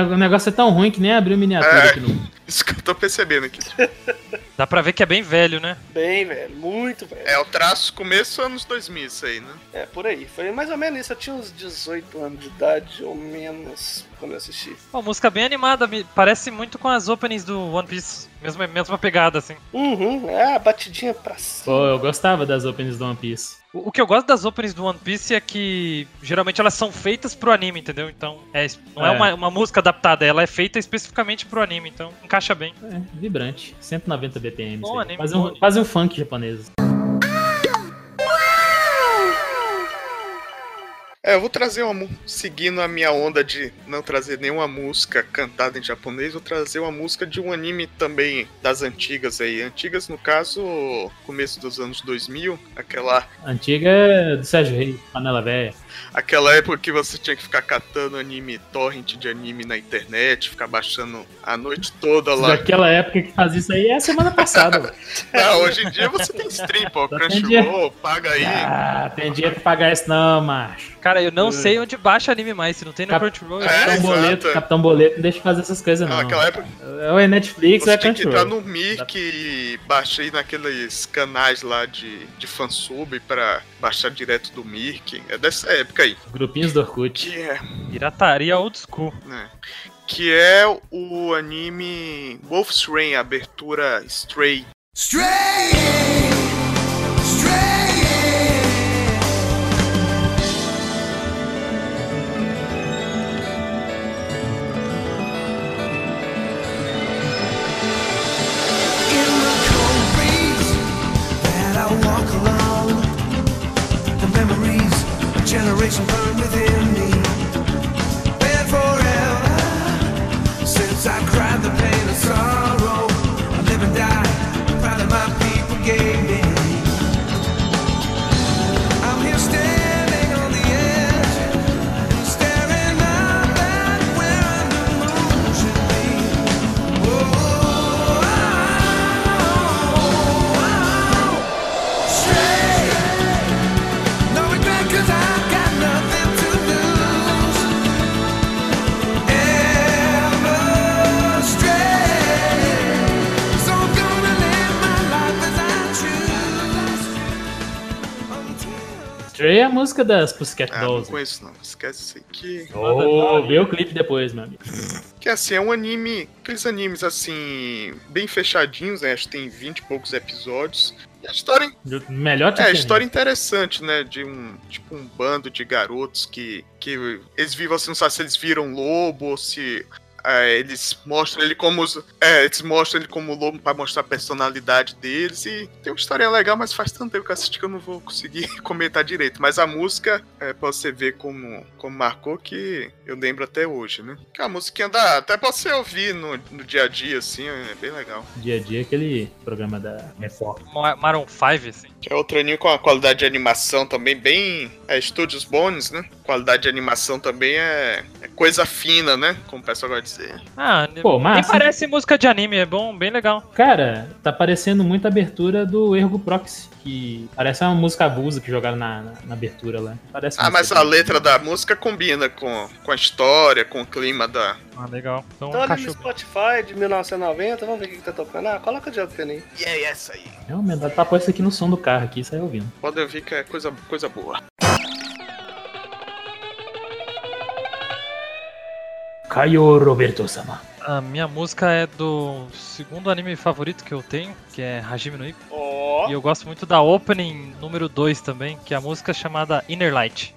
O ne- o negócio é tão ruim que nem abriu miniatura É. aqui no. Isso que eu tô percebendo aqui. Dá pra ver que é bem velho, né? Bem, velho, muito velho. É o traço começo anos 2000 isso aí, né? É, por aí. Foi mais ou menos isso. Eu tinha uns 18 anos de idade, ou menos, quando eu assisti. Uma música bem animada, parece muito com as openings do One Piece. Mesma, mesma pegada, assim. Uhum, é a batidinha pra cima. Pô, eu gostava das openings do One Piece. O, que eu gosto das openings do One Piece é que geralmente elas são feitas pro anime, entendeu? Então, é, não é, É. uma, uma música adaptada, ela é feita especificamente pro anime, então encaixa bem. É, vibrante. 190 BPM. Bom anime, quase, um, anime. quase um funk japonês. É, eu vou trazer uma. Seguindo a minha onda de não trazer nenhuma música cantada em japonês, vou trazer uma música de um anime também das antigas aí. Antigas, no caso, começo dos anos 2000, aquela, Antiga é do Sérgio Reis, panela velha. Aquela época que você tinha que ficar catando anime, torrent de anime na internet, ficar baixando a noite toda lá. Daquela época que fazia isso aí é a semana passada. Não, hoje em dia você tem stream, pô, tem Crunchyroll, paga aí. ah, tem dia pra pagar isso não, macho. Cara, eu não sei onde baixa anime mais, se não tem no Cap- Crunchyroll. É, Capitão. Boleto, Capitão Boleto não deixa de fazer essas coisas Não, não. naquela época Ou é Netflix ou é você tinha que entrar Crunchyroll. no Mirk e baixar aí naqueles canais lá de, de fansub pra baixar direto do Mirk. É dessa época aí. Grupinhos do Orkut. Que é, Pirataria old school. né? Que é o anime Wolf's Rain, abertura. Stray, stray. A música das Pussycat Ah, não Dolls. conheço não. Esquece isso aqui. Oh, vê o clipe depois, meu amigo. Que assim, é um anime. Aqueles animes assim. Bem fechadinhos, né? Acho que tem 20 e poucos episódios. E a história Melhor tipo É, de história interessante, né? De um tipo um bando de garotos que, que eles vivem assim, não sabe se eles viram lobo ou se é, eles mostram ele como os, é, eles mostram ele como lobo pra mostrar a personalidade deles e tem uma história legal, mas faz tanto tempo que eu assisti que eu não vou conseguir comentar direito. Mas a música, é, pra você ver como, como marcou, que eu lembro até hoje, né? Que a musiquinha dá até pra você ouvir no, no dia a dia, assim, é bem legal. Dia a dia, aquele programa da Record. Ma- Maroon 5, assim. Que é outro anime com a qualidade de animação também bem. É Studios Bones, né? Qualidade de animação também é, é coisa fina, né? Como o pessoal gosta de dizer. Ah, Pô, nem massa. parece música de anime, é bom, bem legal. Cara, tá parecendo muito a abertura do Ergo Proxy, que parece uma música abusa que jogaram na, na, na abertura lá. Parece Ah, mas a letra da música combina com, com a história, com o clima da. Ah, legal. Então, Então ali no. Spotify de 1990, vamos ver o que, que tá tocando. Ah, coloca de opening aí. E é essa aí. Realmente, dá pra pôr isso aqui no som do carro aqui sair ouvindo. Pode ouvir que é coisa, coisa boa. Caio Roberto Sama. A minha música é do segundo anime favorito que eu tenho, que é Hajime no Ippo. Ó, E eu gosto muito da opening número 2 também, que é a música chamada Inner Light.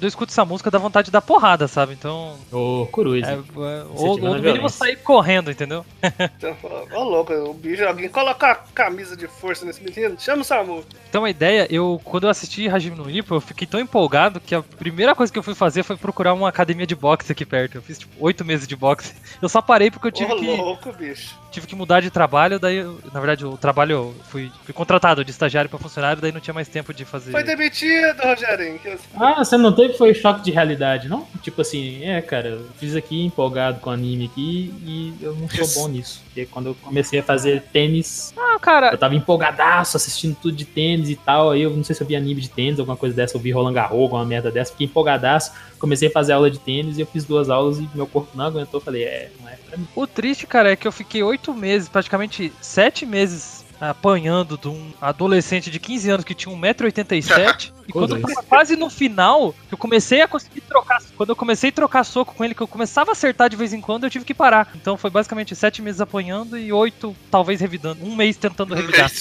Quando eu escuto essa música dá vontade de dar porrada, sabe? Então. Ô, Coruja. É, é, ou, ou no mínimo violência. sair correndo, entendeu? então, ó, louco, o bicho, alguém coloca a camisa de força nesse menino, chama o Samu. Então a ideia, eu quando eu assisti Hajime no Ippo, eu fiquei tão empolgado que a primeira coisa que eu fui fazer foi procurar uma academia de boxe aqui perto. Eu fiz tipo oito meses de boxe. Eu só parei porque eu tive Ô, que louco, bicho. Tive que mudar de trabalho, daí eu- na verdade o trabalho eu fui, fui contratado de estagiário pra funcionário, daí não tinha mais tempo de fazer. Foi demitido, Rogerinho. que- Ah, você não teve foi choque de realidade, não? Tipo assim, é, cara, eu fiz aqui empolgado com anime aqui e eu não sou bom nisso. Porque quando eu comecei a fazer tênis, Ah, cara, eu tava empolgadaço, assistindo tudo de tênis e tal. Aí eu não sei se eu vi anime de tênis, alguma coisa dessa, eu vi Roland Garros, alguma merda dessa, fiquei empolgadaço. Comecei a fazer aula de tênis e eu fiz duas aulas e meu corpo não aguentou. Falei, é, não é pra mim. O triste, cara, é que eu fiquei oito meses, praticamente sete meses apanhando de um adolescente de 15 anos que tinha 1,87m. e quando eu tava quase no final, que eu comecei a conseguir trocar. Quando eu comecei a trocar soco com ele, que eu começava a acertar de vez em quando, eu tive que parar. Então foi basicamente sete meses apanhando e oito, talvez, revidando. Um mês tentando revidar.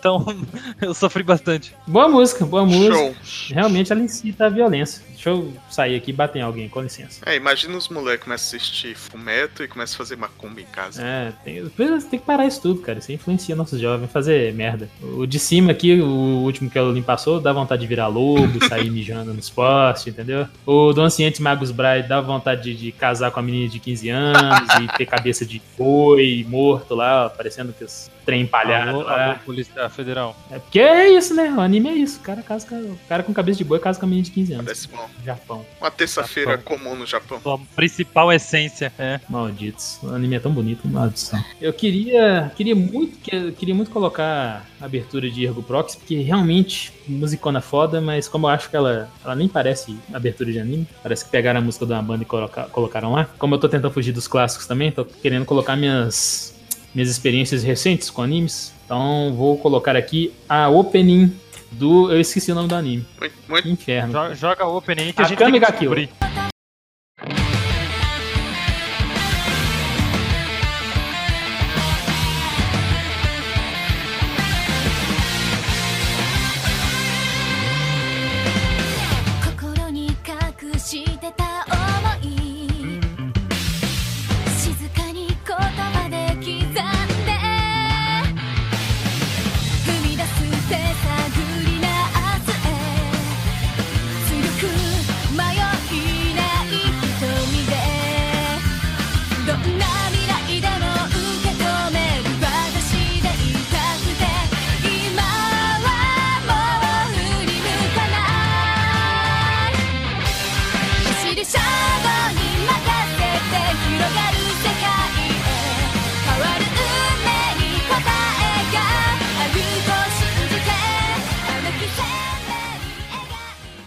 Então eu sofri bastante. Boa música, boa música. Show. Realmente ela incita a violência. Deixa eu sair aqui e bater em alguém, com licença. É, imagina os moleques começam a assistir fumeto e começam a fazer macumba em casa. É, tem, tem que parar isso tudo, cara. Isso influencia nossos jovens, fazer merda. O de cima aqui, o último que o Olim passou, dá vontade de virar lobo, sair mijando nos postes, entendeu? O do Anciente Magus Bright dá vontade de, de casar com a menina de 15 anos e ter cabeça de boi morto lá, ó, parecendo que os trem empalhado. Alô, lá. alô, Polícia Federal. É porque é isso, né? O anime é isso. O cara, casa com, o cara com cabeça de boi casa com a menina de 15 anos. Parece bom. Japão. Uma terça-feira Japão. comum no Japão. Sua principal essência. É. Malditos. O anime é tão bonito, maldição. Eu queria, queria muito, que- queria muito colocar a abertura de Ergo Prox, porque realmente musicona foda, mas como eu acho que ela, ela nem parece abertura de anime, parece que pegaram a música de uma banda e coloca- colocaram lá. Como eu tô tentando fugir dos clássicos também, tô querendo colocar minhas minhas experiências recentes com animes. Então vou colocar aqui a opening do, eu esqueci o nome do anime. Muito, muito Inferno. Jo- Joga o opening que a, A gente tem que ga Kill.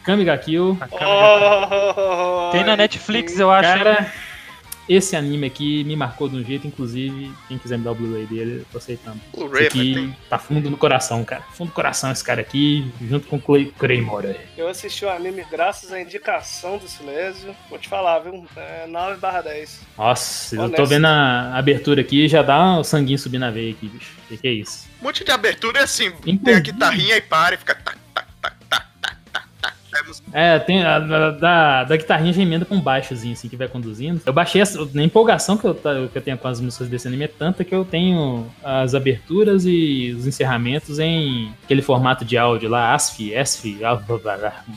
Akame ga Kill. Oh, Tem na Netflix, eu acho. Cara, esse anime aqui me marcou de um jeito, inclusive, quem quiser me dar o Blu-ray dele, eu tô aceitando. Esse Blu-ray, aqui tem. tá fundo no coração, cara. Fundo do coração esse cara aqui, junto com o Clay-. Eu assisti o anime graças à indicação do Silésio. Vou te falar, viu? É 9 barra 10. Nossa, eu tô Honesto. vendo a abertura aqui e já dá o sanguinho subir na veia aqui, bicho. Que que é isso? Um monte de abertura é assim, tem a guitarrinha e para e fica tac, É tem a, da, da, da guitarrinha já emenda com baixozinho, assim, que vai conduzindo. Eu baixei essa, na empolgação que eu, que eu tenho com as músicas desse anime é tanta que eu tenho as aberturas e os encerramentos em aquele formato de áudio lá, ASF, ESF, ah,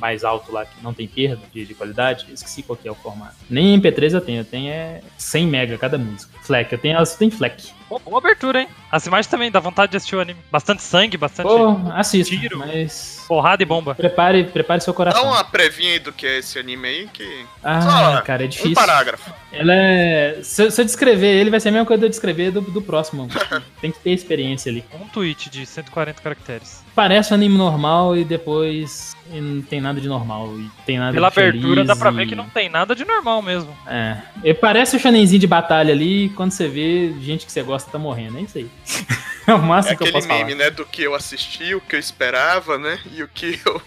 mais alto lá, que não tem perda de, de qualidade. Esqueci qual que é o formato. Nem MP3 eu tenho, eu tenho é 100 mega cada música. FLAC, eu tenho, elas têm FLAC. Boa, boa abertura, hein? As imagens também dá vontade de assistir o anime. Bastante sangue, bastante Pô, assisto, tiro. mas... porrada e bomba. Prepare, prepare seu Dá coração. uma previnha aí do que é esse anime aí, que. Ah, Só cara, é Um difícil. parágrafo. Ela é. Se, eu- se eu descrever ele, vai ser a mesma coisa de eu descrever do, do próximo. Tem que ter experiência ali. Um tweet de 140 caracteres. Parece um anime normal e depois e não tem nada de normal. E tem nada Pela abertura dá pra e- ver que não tem nada de normal mesmo. É. E parece o shonenzinho de batalha ali, quando você vê, gente que você gosta tá morrendo. É isso aí. É o É máximo que eu aquele posso meme, falar. né? Do que eu assisti, o que eu esperava, né? E o que eu.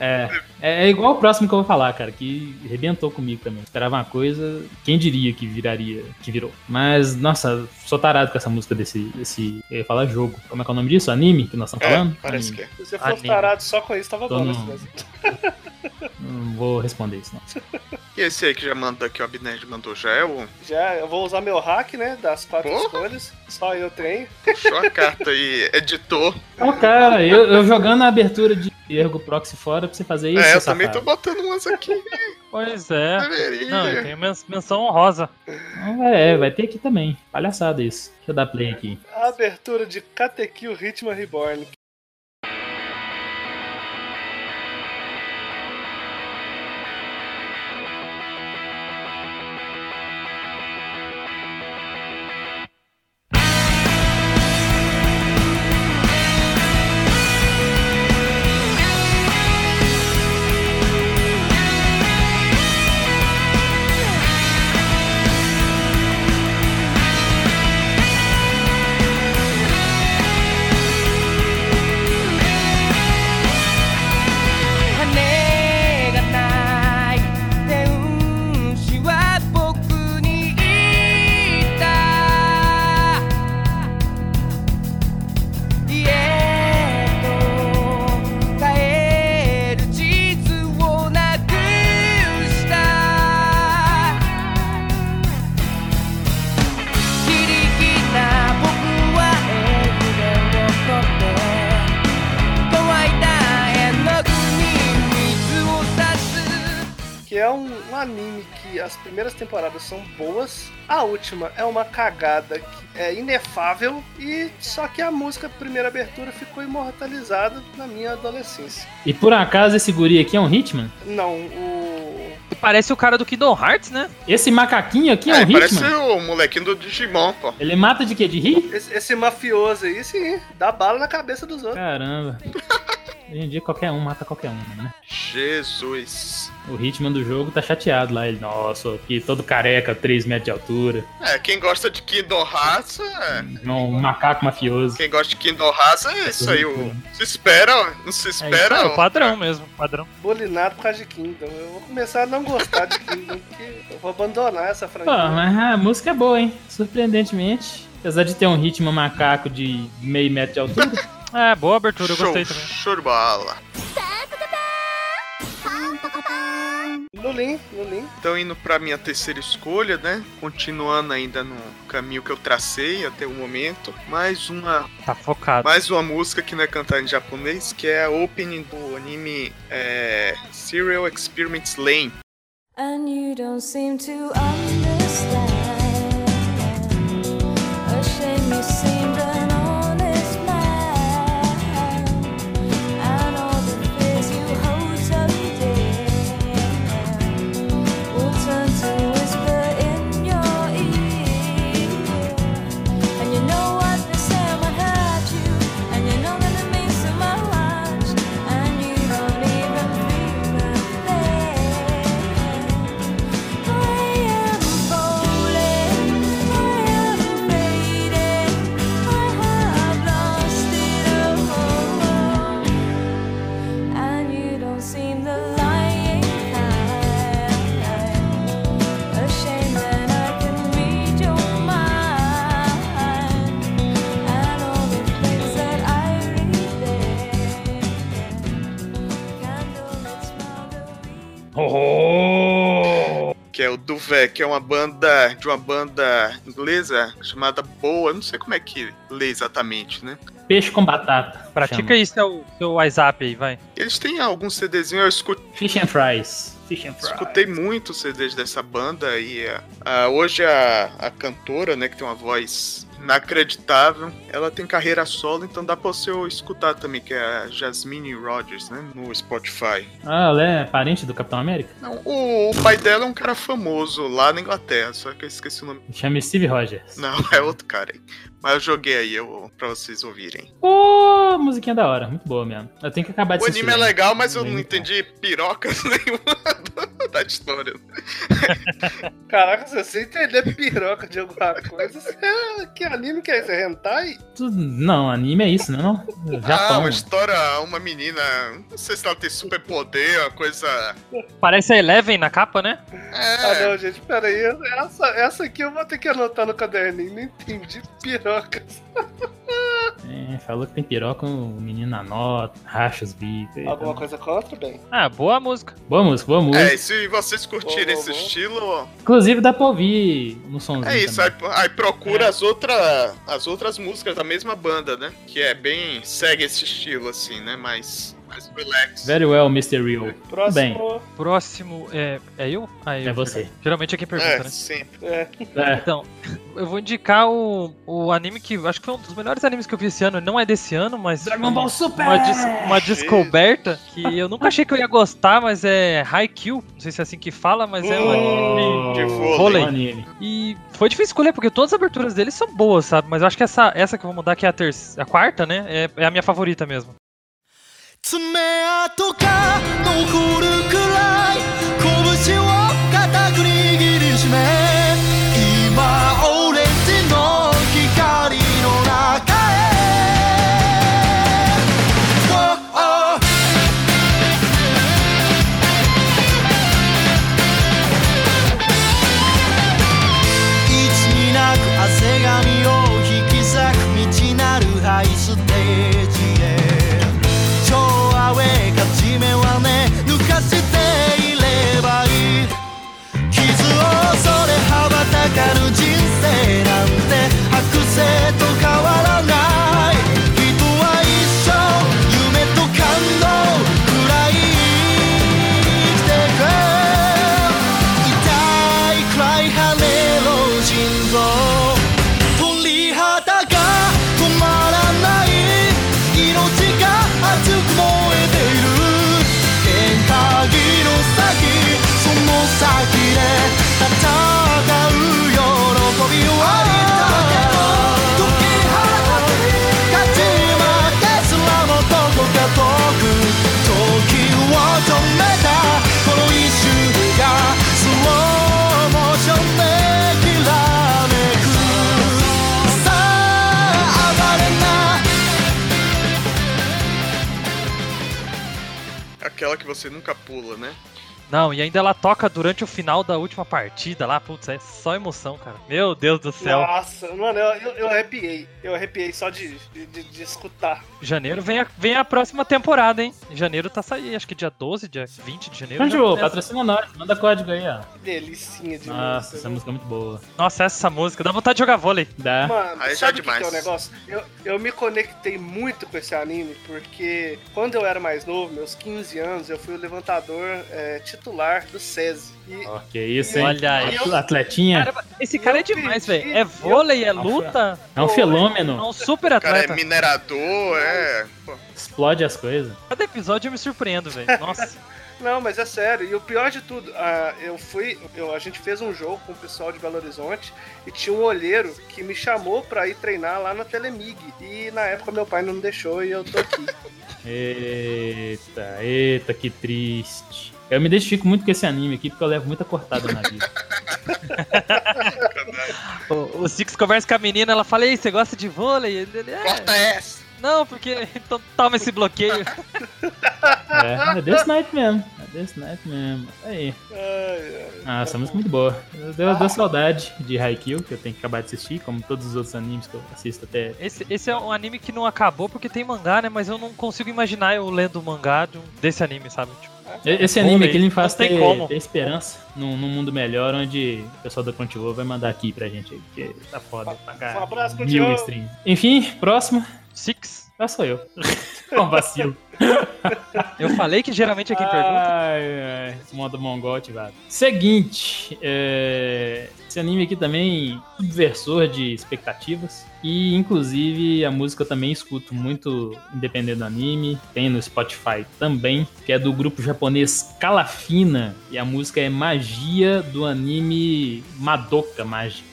É. é. é igual o próximo que eu vou falar, cara, que arrebentou comigo também. Esperava uma coisa, quem diria que viraria, que virou. Mas, nossa, sou tarado com essa música desse, desse eu ia falar jogo. Como é que é o nome disso? Anime que nós estamos É, falando? parece Anime. que é. Se você fosse tarado só com isso, tava Tô bom, né, no-? Não vou responder isso, não. E esse aí que já manda que o Abnerd mandou já é o. Já, eu vou usar meu hack, né? Das quatro Porra. escolhas. Só eu tenho. Puxou a carta aí, editor. Ô, cara, eu, eu jogando a abertura de Ergo Proxy fora pra você fazer isso, é, eu também tô botando umas aqui. Pois é. Deveria. Não, eu tenho menção honrosa. É, vai ter aqui também. Palhaçada isso. Deixa eu dar play aqui. A abertura de Katekyo Ritmo Reborn. A última é uma cagada que é inefável e só que a música primeira abertura ficou imortalizada na minha adolescência. E por acaso esse guri aqui é um Hitman? Não, o Parece o cara do Kingdom Hearts, né? Esse macaquinho aqui é, É, um parece Hitman? o molequinho do Digimon, pô. Ele mata de quê? De rir? esse, esse mafioso aí, sim, dá bala na cabeça dos outros. Caramba. Hoje em dia qualquer um mata qualquer um, né? Jesus. O Hitman do jogo tá chateado lá. Ele, nossa, aqui todo careca, 3 metros de altura. É, quem gosta de Kingdom Hearts é. Um macaco mafioso. Quem gosta de Kingdom Hearts é isso aí. O... Se espera, não se espera. É ó. o padrão mesmo, padrão. Bolinado por causa de Kingdom. Eu vou começar a não gostar de Kingdom, porque eu vou abandonar essa Pô, franquia. mas a música é boa, hein? Surpreendentemente. Apesar de ter um Hitman macaco de meio metro de altura. É, boa abertura, eu Show, gostei também. show de bola. Lulin, Lulin. Então, indo pra minha terceira escolha, né? Continuando ainda no caminho que eu tracei até o momento. Mais uma, Tá focado. mais uma música que não é cantada em japonês, que é a opening do anime é, Serial Experiments Lane. And you don't seem to understand. A shame you seemed que é o Duvet, que é uma banda de uma banda inglesa chamada Boa, não sei como é que lê exatamente, né? Peixe com batata. Pratica chama. aí seu, seu WhatsApp aí, vai. Eles têm alguns CDzinhos, eu escu- Fish and fries. Fish and fries. escutei muito CDs dessa banda e ah, hoje a, a cantora, né, que tem uma voz inacreditável, ela tem carreira solo, então dá pra você escutar também, que é a Jasmine Rogers, né, no Spotify. Ah, ela é parente do Capitão América? Não, o, o pai dela é um cara famoso lá na Inglaterra, só que eu esqueci o nome. Chama Steve Rogers. Não, é outro cara aí. Mas eu joguei aí eu, pra vocês ouvirem. Pô, musiquinha da hora. Muito boa mesmo. Eu tenho que acabar de O anime é legal, mas eu não legal. entendi pirocas nenhuma da história. Caraca, se você entender piroca de alguma coisa, você... que anime que é esse? Hentai? Tudo- Não, anime é isso, né? Não? ah, Japão. uma mano. história, uma menina, não sei se ela tem superpoder, uma coisa... Parece a Eleven na capa, né? Ah, É, não, gente, pera aí. Essa, essa aqui eu vou ter que anotar no caderninho. Não entendi pirocas. É, falou que tem piroca, o menino anota, racha os bicos. Alguma coisa contra? Bem. Ah, boa música. Boa música, boa música. é, e se vocês curtirem Boa, esse boa, estilo, Inclusive dá pra ouvir no somzinho. é isso, aí, aí procura É. as, outra, as outras músicas da mesma banda, né? Que é bem, segue esse estilo assim, né? Mais, mais relax. Very well, Mr. Real. Próximo. Próximo é. É eu? Ah, eu. É você. Geralmente é quem pergunta, É, né? sempre. É. É. Então, eu vou indicar o, o anime que acho que foi um dos melhores animes que eu vi esse ano. Não é desse ano, mas. Dragon Ball Super! Uma, des- uma descoberta que eu nunca achei que eu ia gostar, mas é Haikyuu. Não sei se é assim que fala, mas é um anime de de vôlei. vôlei. Bom anime. E foi difícil escolher, porque todas as aberturas dele são boas, sabe? Mas eu acho que essa, essa que eu vou mudar, que é a, terça, a quarta, né? É, é a minha favorita mesmo. 爪痕が残るくらい拳を固く握りしめ今 você nunca pula, né? Não, e ainda ela toca durante o final da última partida lá, putz, é só emoção, cara. Meu Deus do céu. Nossa, mano, eu, eu, eu arrepiei. Eu arrepiei só de, de, de- escutar. Janeiro vem a, vem a próxima temporada, hein? Janeiro tá saindo, acho que dia 12, dia 20 de janeiro. Anjo, patrocina nós. Manda código aí, ó. Que delicinha de Nossa, música. essa música é muito boa. Nossa, essa música, dá vontade de jogar vôlei. Dá. Mano, Aí já é sabe o que, é o demais. negócio? Eu, eu me conectei muito com esse anime, porque quando eu era mais novo, meus 15 anos, eu fui o levantador é, titular do SESI. E que isso, hein? Olha aí. Atl- Atletinha. Caramba, esse cara é Eu demais, pedi, velho. É vôlei, é luta, É um é fenômeno. um super O cara é atleta. minerador, é. pô. Explode as coisas. Cada episódio eu me surpreendo, velho. Nossa. Não, mas é sério. E o pior de tudo, ah, eu fui. eu- a gente fez um jogo com o pessoal de Belo Horizonte e tinha um olheiro que me chamou pra ir treinar lá na Telemig. E na época meu pai não me deixou e eu tô aqui. Eita, eita, que triste. Eu me identifico muito com esse anime aqui porque eu levo muita cortada na vida. O, o Six conversa com a menina, ela fala, ei, você gosta de vôlei? Ele, é, Corta essa! não, porque. Então toma esse bloqueio. É, é desse night mesmo. É desse night mesmo. Aí. Ah, essa música é muito boa. Deu, deu saudade de Haikyuu, que eu tenho que acabar de assistir, como todos os outros animes que eu assisto até. Esse, esse é um anime que não acabou porque tem mangá, né? Mas eu não consigo imaginar eu lendo o mangá de um- desse anime, sabe? Tipo, Esse anime aqui ele me faz ter, como. ter esperança num, num mundo melhor, onde o pessoal da Crunchyroll vai mandar aqui pra gente porque tá foda pra caralho. Um abraço, Mil Crunchyroll. Enfim, próximo. Six. Lá sou eu. Com vacilo. Eu falei que geralmente é quem pergunta. Ai, ai, modo mongol ativado. Seguinte, é, esse anime aqui também subversor de expectativas. E inclusive a música eu também escuto muito independente do anime. Tem no Spotify também, que é do grupo japonês Calafina. E a música é Magia do anime Madoka Mágica.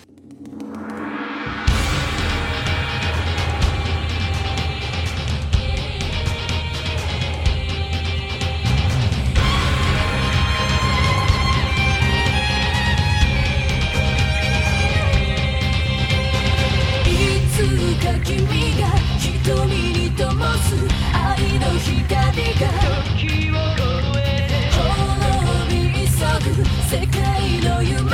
世界の夢を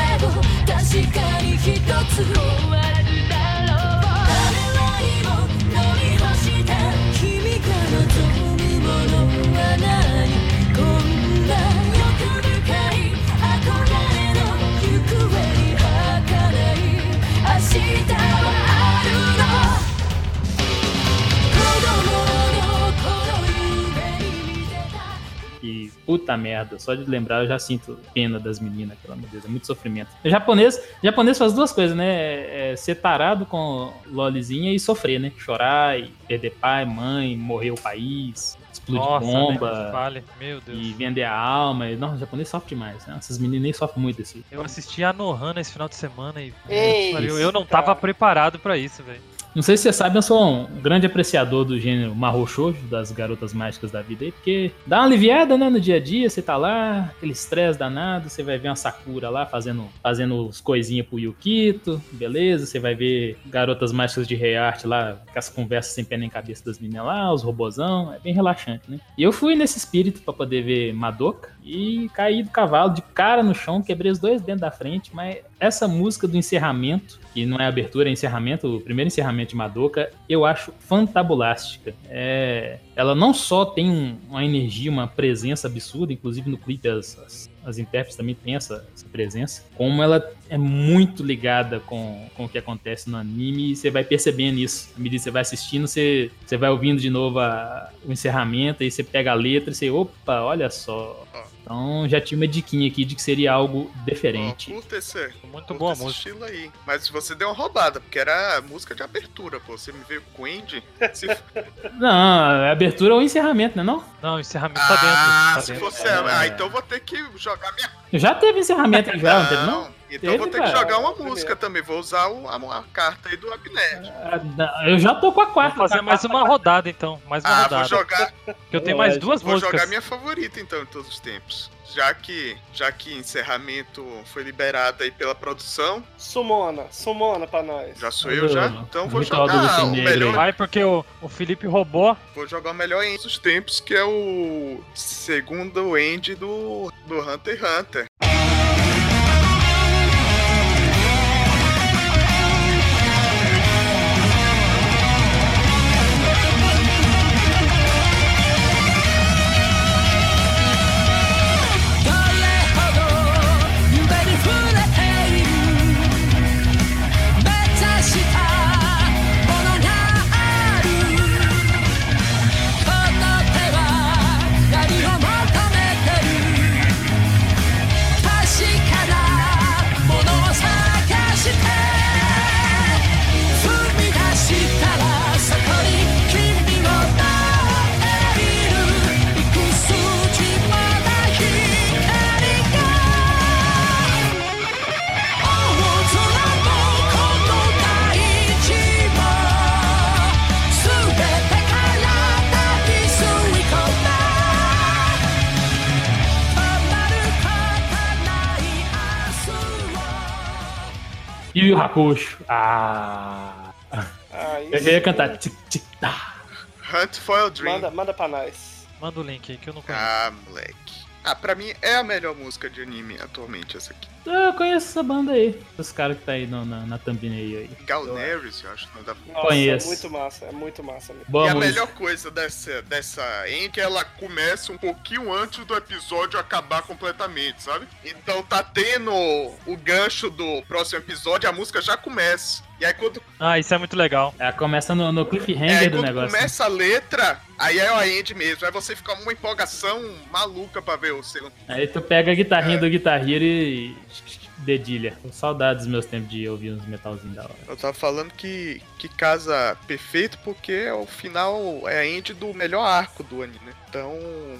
確かに一つ終わるだろう。誰よりも乗り干した君が望むものはない。E puta merda, só de lembrar eu já sinto pena das meninas, pelo amor de Deus, é muito sofrimento. O japonês, o japonês faz duas coisas, né? É, é ser tarado com lolizinha e sofrer, né? Chorar e perder pai, mãe, morrer o país, explodir Nossa, nem bomba vale. Meu Deus. e vender a alma. E, não, o japonês sofre demais, né? Essas meninas nem sofrem muito assim. Eu assisti a Nohana esse final de semana e. Ei, Pariu, eu não cara. tava preparado pra isso, velho. Não sei se você sabe, eu sou um grande apreciador do gênero Mahou Shoujo, das garotas mágicas da vida aí, porque dá uma aliviada, né, no dia a dia, você tá lá, aquele estresse danado, você vai ver uma Sakura lá fazendo, fazendo os coisinhas pro Yukito, beleza, você vai ver garotas mágicas de Rearte lá, com as conversas sem pé nem cabeça das meninas lá, os robozão, é bem relaxante, né? E eu fui nesse espírito pra poder ver Madoka e caí do cavalo de cara no chão, quebrei os dois dentes da frente, mas essa música do encerramento, que não é abertura, é encerramento, o primeiro encerramento de Madoka, eu acho fantabulástica. É, ela não só tem um- uma energia, uma presença absurda, inclusive no clipe as, as, as intérpretes também têm essa, essa presença, como ela é muito ligada com, com o que acontece no anime e você vai percebendo isso. À medida que você vai assistindo, você, você vai ouvindo de novo a- o encerramento, aí você pega a letra e você, opa, olha só. Então já tinha uma diquinha aqui de que seria algo diferente. curta esse, Muito curta boa esse música. estilo aí. Mas você deu uma roubada, porque era a música de abertura, pô. Você me veio com Indie. Se, Não, é abertura ou encerramento, né não? Não, encerramento tá dentro. ah, tá se dentro. fosse ela. Ah, então eu vou ter que jogar minha. Já teve encerramento já, não teve não? Então vou ter que cara. jogar uma Primeiro. música também. Vou usar o- a, a carta aí do Abnet. Ah, não, Eu já tô com a quarta. Vamos fazer mais uma rodada então. Mais uma Ah, vou rodada. jogar, Porque eu tenho mais duas vou músicas. jogar minha favorita então em todos os tempos. Já que, já que encerramento foi liberado aí pela produção, Sumona, sumona pra nós. já sou eu já. Então vou jogar o melhor. Vai porque o, o Felipe roubou. vou jogar o melhor end dos tempos, que é o segundo end do, do Hunter x Hunter. E o Hakusho. Ah. Aí Eu já ia cantar. Tic, tic, tá. Hunt for a Dream. Manda, manda pra nós. Manda o link aí que eu não conheço. Ah, moleque. Ah, pra mim é a melhor música de anime atualmente essa aqui. Eu conheço essa banda aí. Os caras que tá aí no- na, na thumbnail aí. Galneris, eu acho não dá Nossa, Conheço. é muito massa, é muito massa mesmo. Boa e a música. melhor coisa dessa, dessa é que ela começa um pouquinho antes do episódio acabar completamente, sabe? Então tá tendo o gancho do próximo episódio, a música já começa. E aí quando, Ah, isso é muito legal. Ela começa no, no é, cliffhanger do quando negócio. começa a letra, aí é a end mesmo. Aí você fica uma empolgação maluca pra ver o segundo. Aí tu pega a guitarrinha É. do Guitar Hero e dedilha. Com saudades dos meus tempos de ouvir uns metalzinhos da hora. Eu tava falando que, que casa perfeito porque o final é a end do melhor arco do anime, né? Então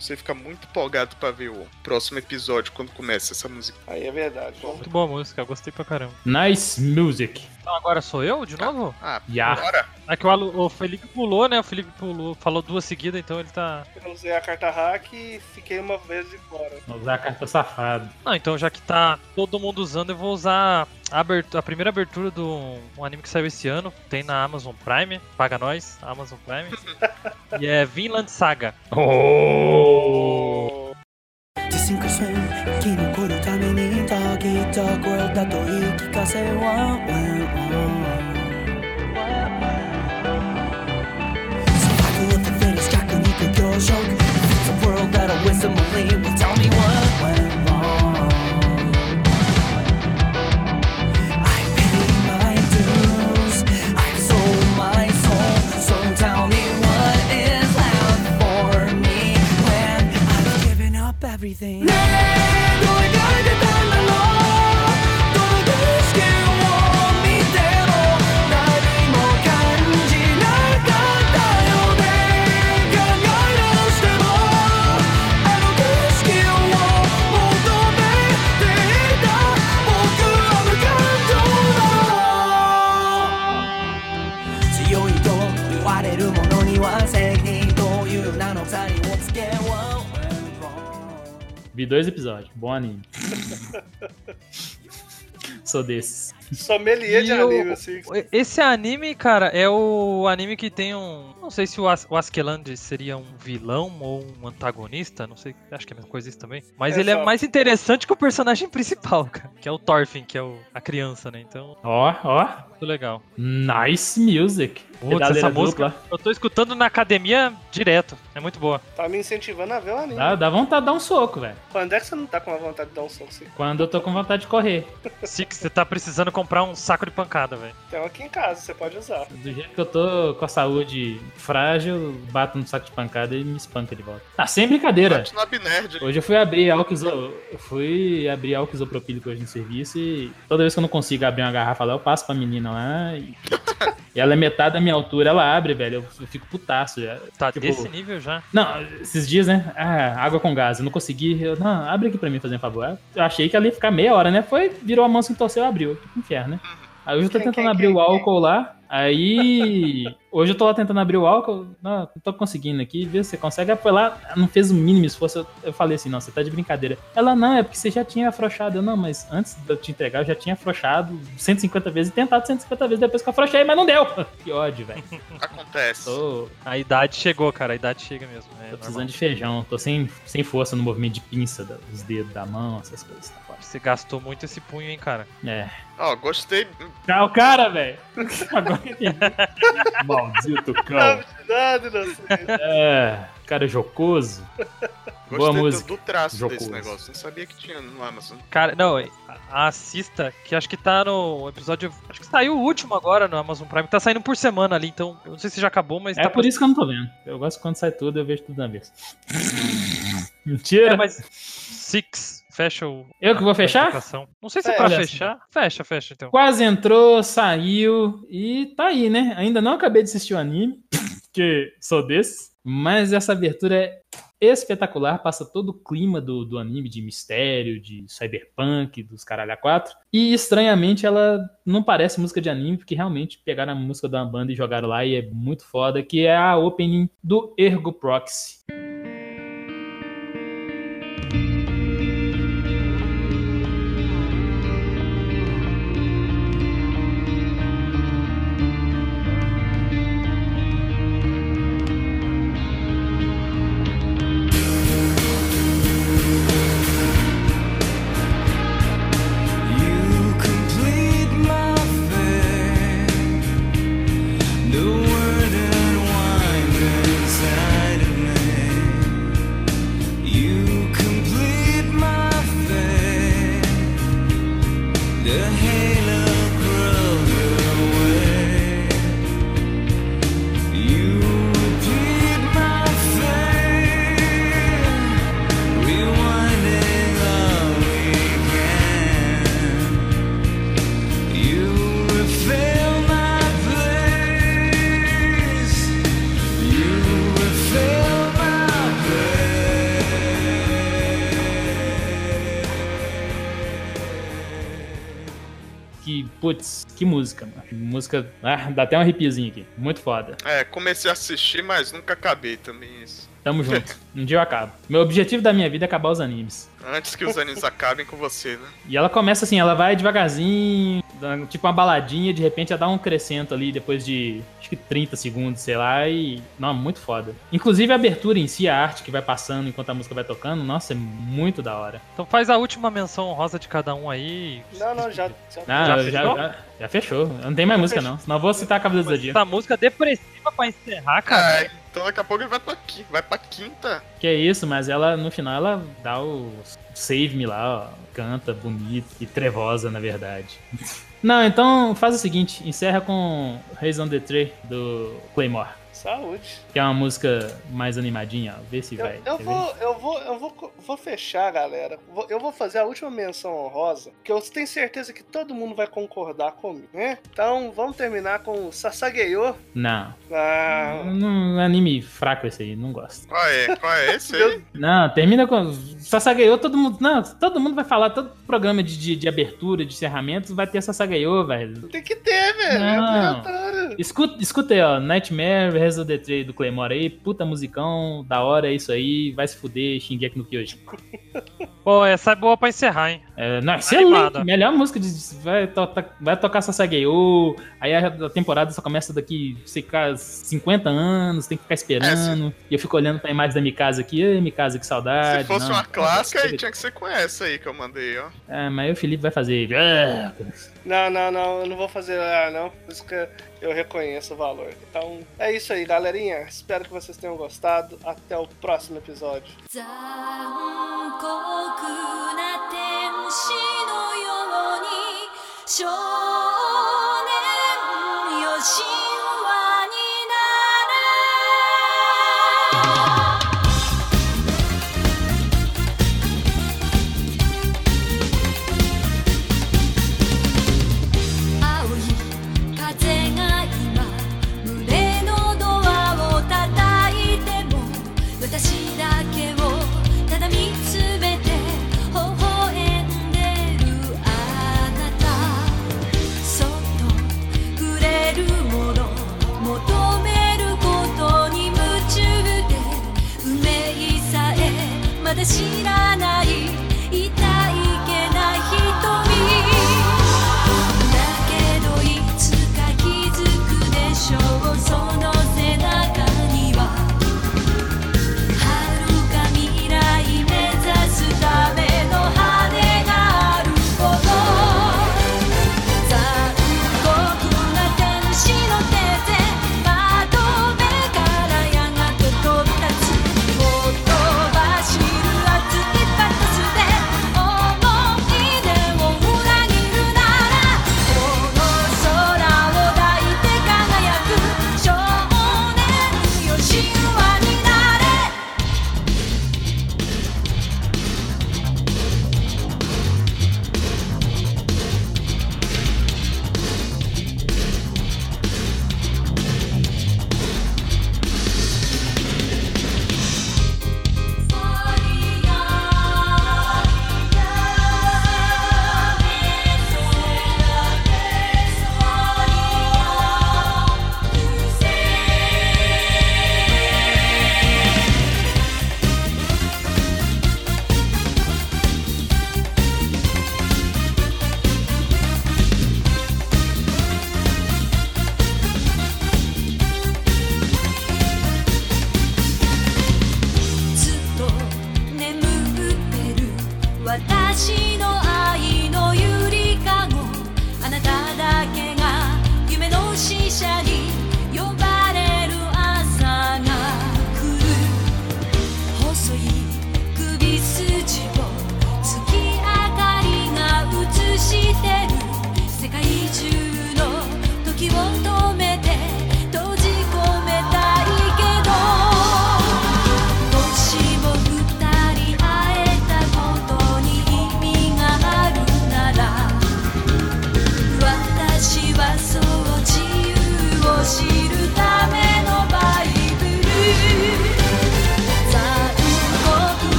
você fica muito empolgado pra ver o próximo episódio quando começa essa música. Aí é verdade. Bom, Muito boa música, gostei pra caramba. Nice music. Então agora sou eu de novo? Ah, Ya. bora! É que o, o Felipe pulou, né? O Felipe pulou, falou duas seguidas, então ele tá. eu usei a carta hack e fiquei uma vez de fora. Vou usar a carta safado. Não, então já que tá todo mundo usando, eu vou usar a, abertura, a primeira abertura de um, anime que saiu esse ano, tem na Amazon Prime, paga nós, Amazon Prime. e é Vinland Saga. Oh! Everything Vi dois episódios. Bom anime. Sou desses. Sommelier de E o- anime, assim. Esse anime, cara, é o anime que tem um. Não sei se o, As o Askeland seria um vilão ou um antagonista, não sei, acho que é a mesma coisa isso também. Mas É ele é só. mais interessante que o personagem principal, cara. Que é o Thorfinn, que é o- a criança, né? Então, Ó, ó. muito legal. Nice music. Putz, essa música dupla. eu tô escutando na academia direto. É muito boa. Tá me incentivando a ver o anime. Dá, dá vontade de dar um soco, velho. Quando é que você não tá com a vontade de dar um soco assim? Quando eu tô com vontade de correr. Six, você tá precisando comprar um saco de pancada, velho. Tem um aqui em casa, você pode usar. Do jeito que eu tô com a saúde frágil, bato no saco de pancada e me espanca de volta. Ah, sem brincadeira. Hoje eu fui abrir álcool eu fui abrir álcool isopropílico hoje no serviço e toda vez que eu não consigo abrir uma garrafa lá, eu passo pra menina lá e, e ela é metade da minha altura, ela abre, velho. Eu, fico putaço já. Tá Tipo, desse nível já. Não, esses dias, né? Ah, água com gás. Eu não consegui. Eu, não, abre aqui pra mim, fazer um favor. Eu achei que ela ia ficar meia hora, né? Foi, virou a mão, se torceu, abriu. Que inferno, né? Aí hoje eu tô Quem, tentando abrir o álcool lá. Aí. Hoje eu tô lá tentando abrir o álcool. Não, não tô conseguindo aqui. Vê se você consegue. Ela foi lá, não fez o mínimo esforço. Eu, eu falei assim: não, você tá de brincadeira. Ela, não, é porque você já tinha afrouxado. Eu, não, mas antes de eu te entregar, eu já tinha afrouxado 150 vezes e tentado 150 vezes depois que eu afrouxei, mas não deu. Que ódio, velho. Acontece. Tô, A idade chegou, cara. A idade chega mesmo. É Tô normal. precisando de feijão, tô sem, sem força no movimento de pinça dos dedos da mão, essas coisas. Tá. Você gastou muito esse punho, hein, cara. É. Ó, gostei. Ah, o cara, velho! Agora. Maldito cão. Não É, cara jocoso. Boa Gostei do, música. do traço Jocoso. desse negócio. Não sabia que tinha no Amazon. Cara, não, a- assista, que acho que tá no episódio. Acho que saiu o último agora no Amazon Prime. Tá saindo por semana ali, então. Eu não sei se já acabou, mas É tá por isso que eu não tô vendo. Eu gosto quando sai tudo, eu vejo tudo na vez. Mentira! É, mas. Six, fecha o. Eu que vou fechar? Não sei se é É, pra fechar. Fecha, fecha então. Quase entrou, saiu e tá aí, né? Ainda não acabei de assistir o anime, que sou desse. Mas essa abertura é espetacular, passa todo o clima do, do anime de mistério, de cyberpunk, dos caralho a quatro. E estranhamente ela não parece música de anime, porque realmente pegaram a música uma banda e jogaram lá e é muito foda, que é a opening do Ergo Proxy. Música. Ah, dá até um arrepiozinho aqui. Muito foda. É, comecei a assistir, mas nunca acabei também isso. Tamo junto. Um dia eu acabo. Meu objetivo da minha vida é acabar os animes. Antes que os animes acabem com você, né? E ela começa assim, ela vai devagarzinho, tipo uma baladinha, de repente ela dá um crescento ali depois de acho que 30 segundos, sei lá, e. Não, muito foda. Inclusive a abertura em si, a arte que vai passando enquanto a música vai tocando, nossa, é muito da hora. Então faz a última menção honrosa de cada um aí. Não, não, já. já, Ah, Já já, já, fechou? Já, já fechou. Não tem mais música não. Senão eu vou citar a Cavaleiro do Zodíaco. Essa música depressiva pra encerrar, cara. Ah, então daqui a pouco ele vai pra, qui- vai pra quinta. Que é isso, mas ela no final ela dá o save me lá, ó, canta bonito e trevosa, na verdade. Não, então faz o seguinte, encerra com Raise on the Tree do Claymore, Saúde. que é uma música mais animadinha, ó. Vê se Eu, vai. eu vou, eu vou, eu vou, vou fechar, galera. Eu vou fazer a última menção honrosa, que eu tenho certeza que todo mundo vai concordar comigo, né? Então vamos terminar com o Sasageyo. Não, Ah, não, anime fraco esse aí, não gosto. Qual é? Qual é esse aí? Não, termina com. Sasageyo, todo mundo. Não, todo mundo vai falar, todo programa de, de, de abertura, de encerramento, vai ter Sasageyo, velho. tem que ter, velho. É Não. obrigatório. Escuta, escuta aí, ó. Nightmare, Of the Trade do Claymore aí. Puta musicão, da hora é isso aí. Vai se fuder, Shingeki no Kyojin. Pô, essa é boa pra encerrar, hein? É, não, excelente. Animada. Melhor música. De, vai, to, to- vai tocar Sasageyo. Aí a, a temporada só começa daqui, sei lá, 50 anos. Tem que ficar esperando. E eu fico olhando pra imagem da Mikasa aqui. Ei, Mikasa, que saudade. Se fosse Não, uma clássica, aí tinha que ser com essa aí que eu mandei, ó. É, mas aí o Felipe vai fazer. Não, não, não, eu não vou fazer ah, não. Por isso que eu reconheço o valor. Então é isso aí, galerinha. Espero que vocês tenham gostado. Até o próximo episódio. 残酷な天使のように少年よ神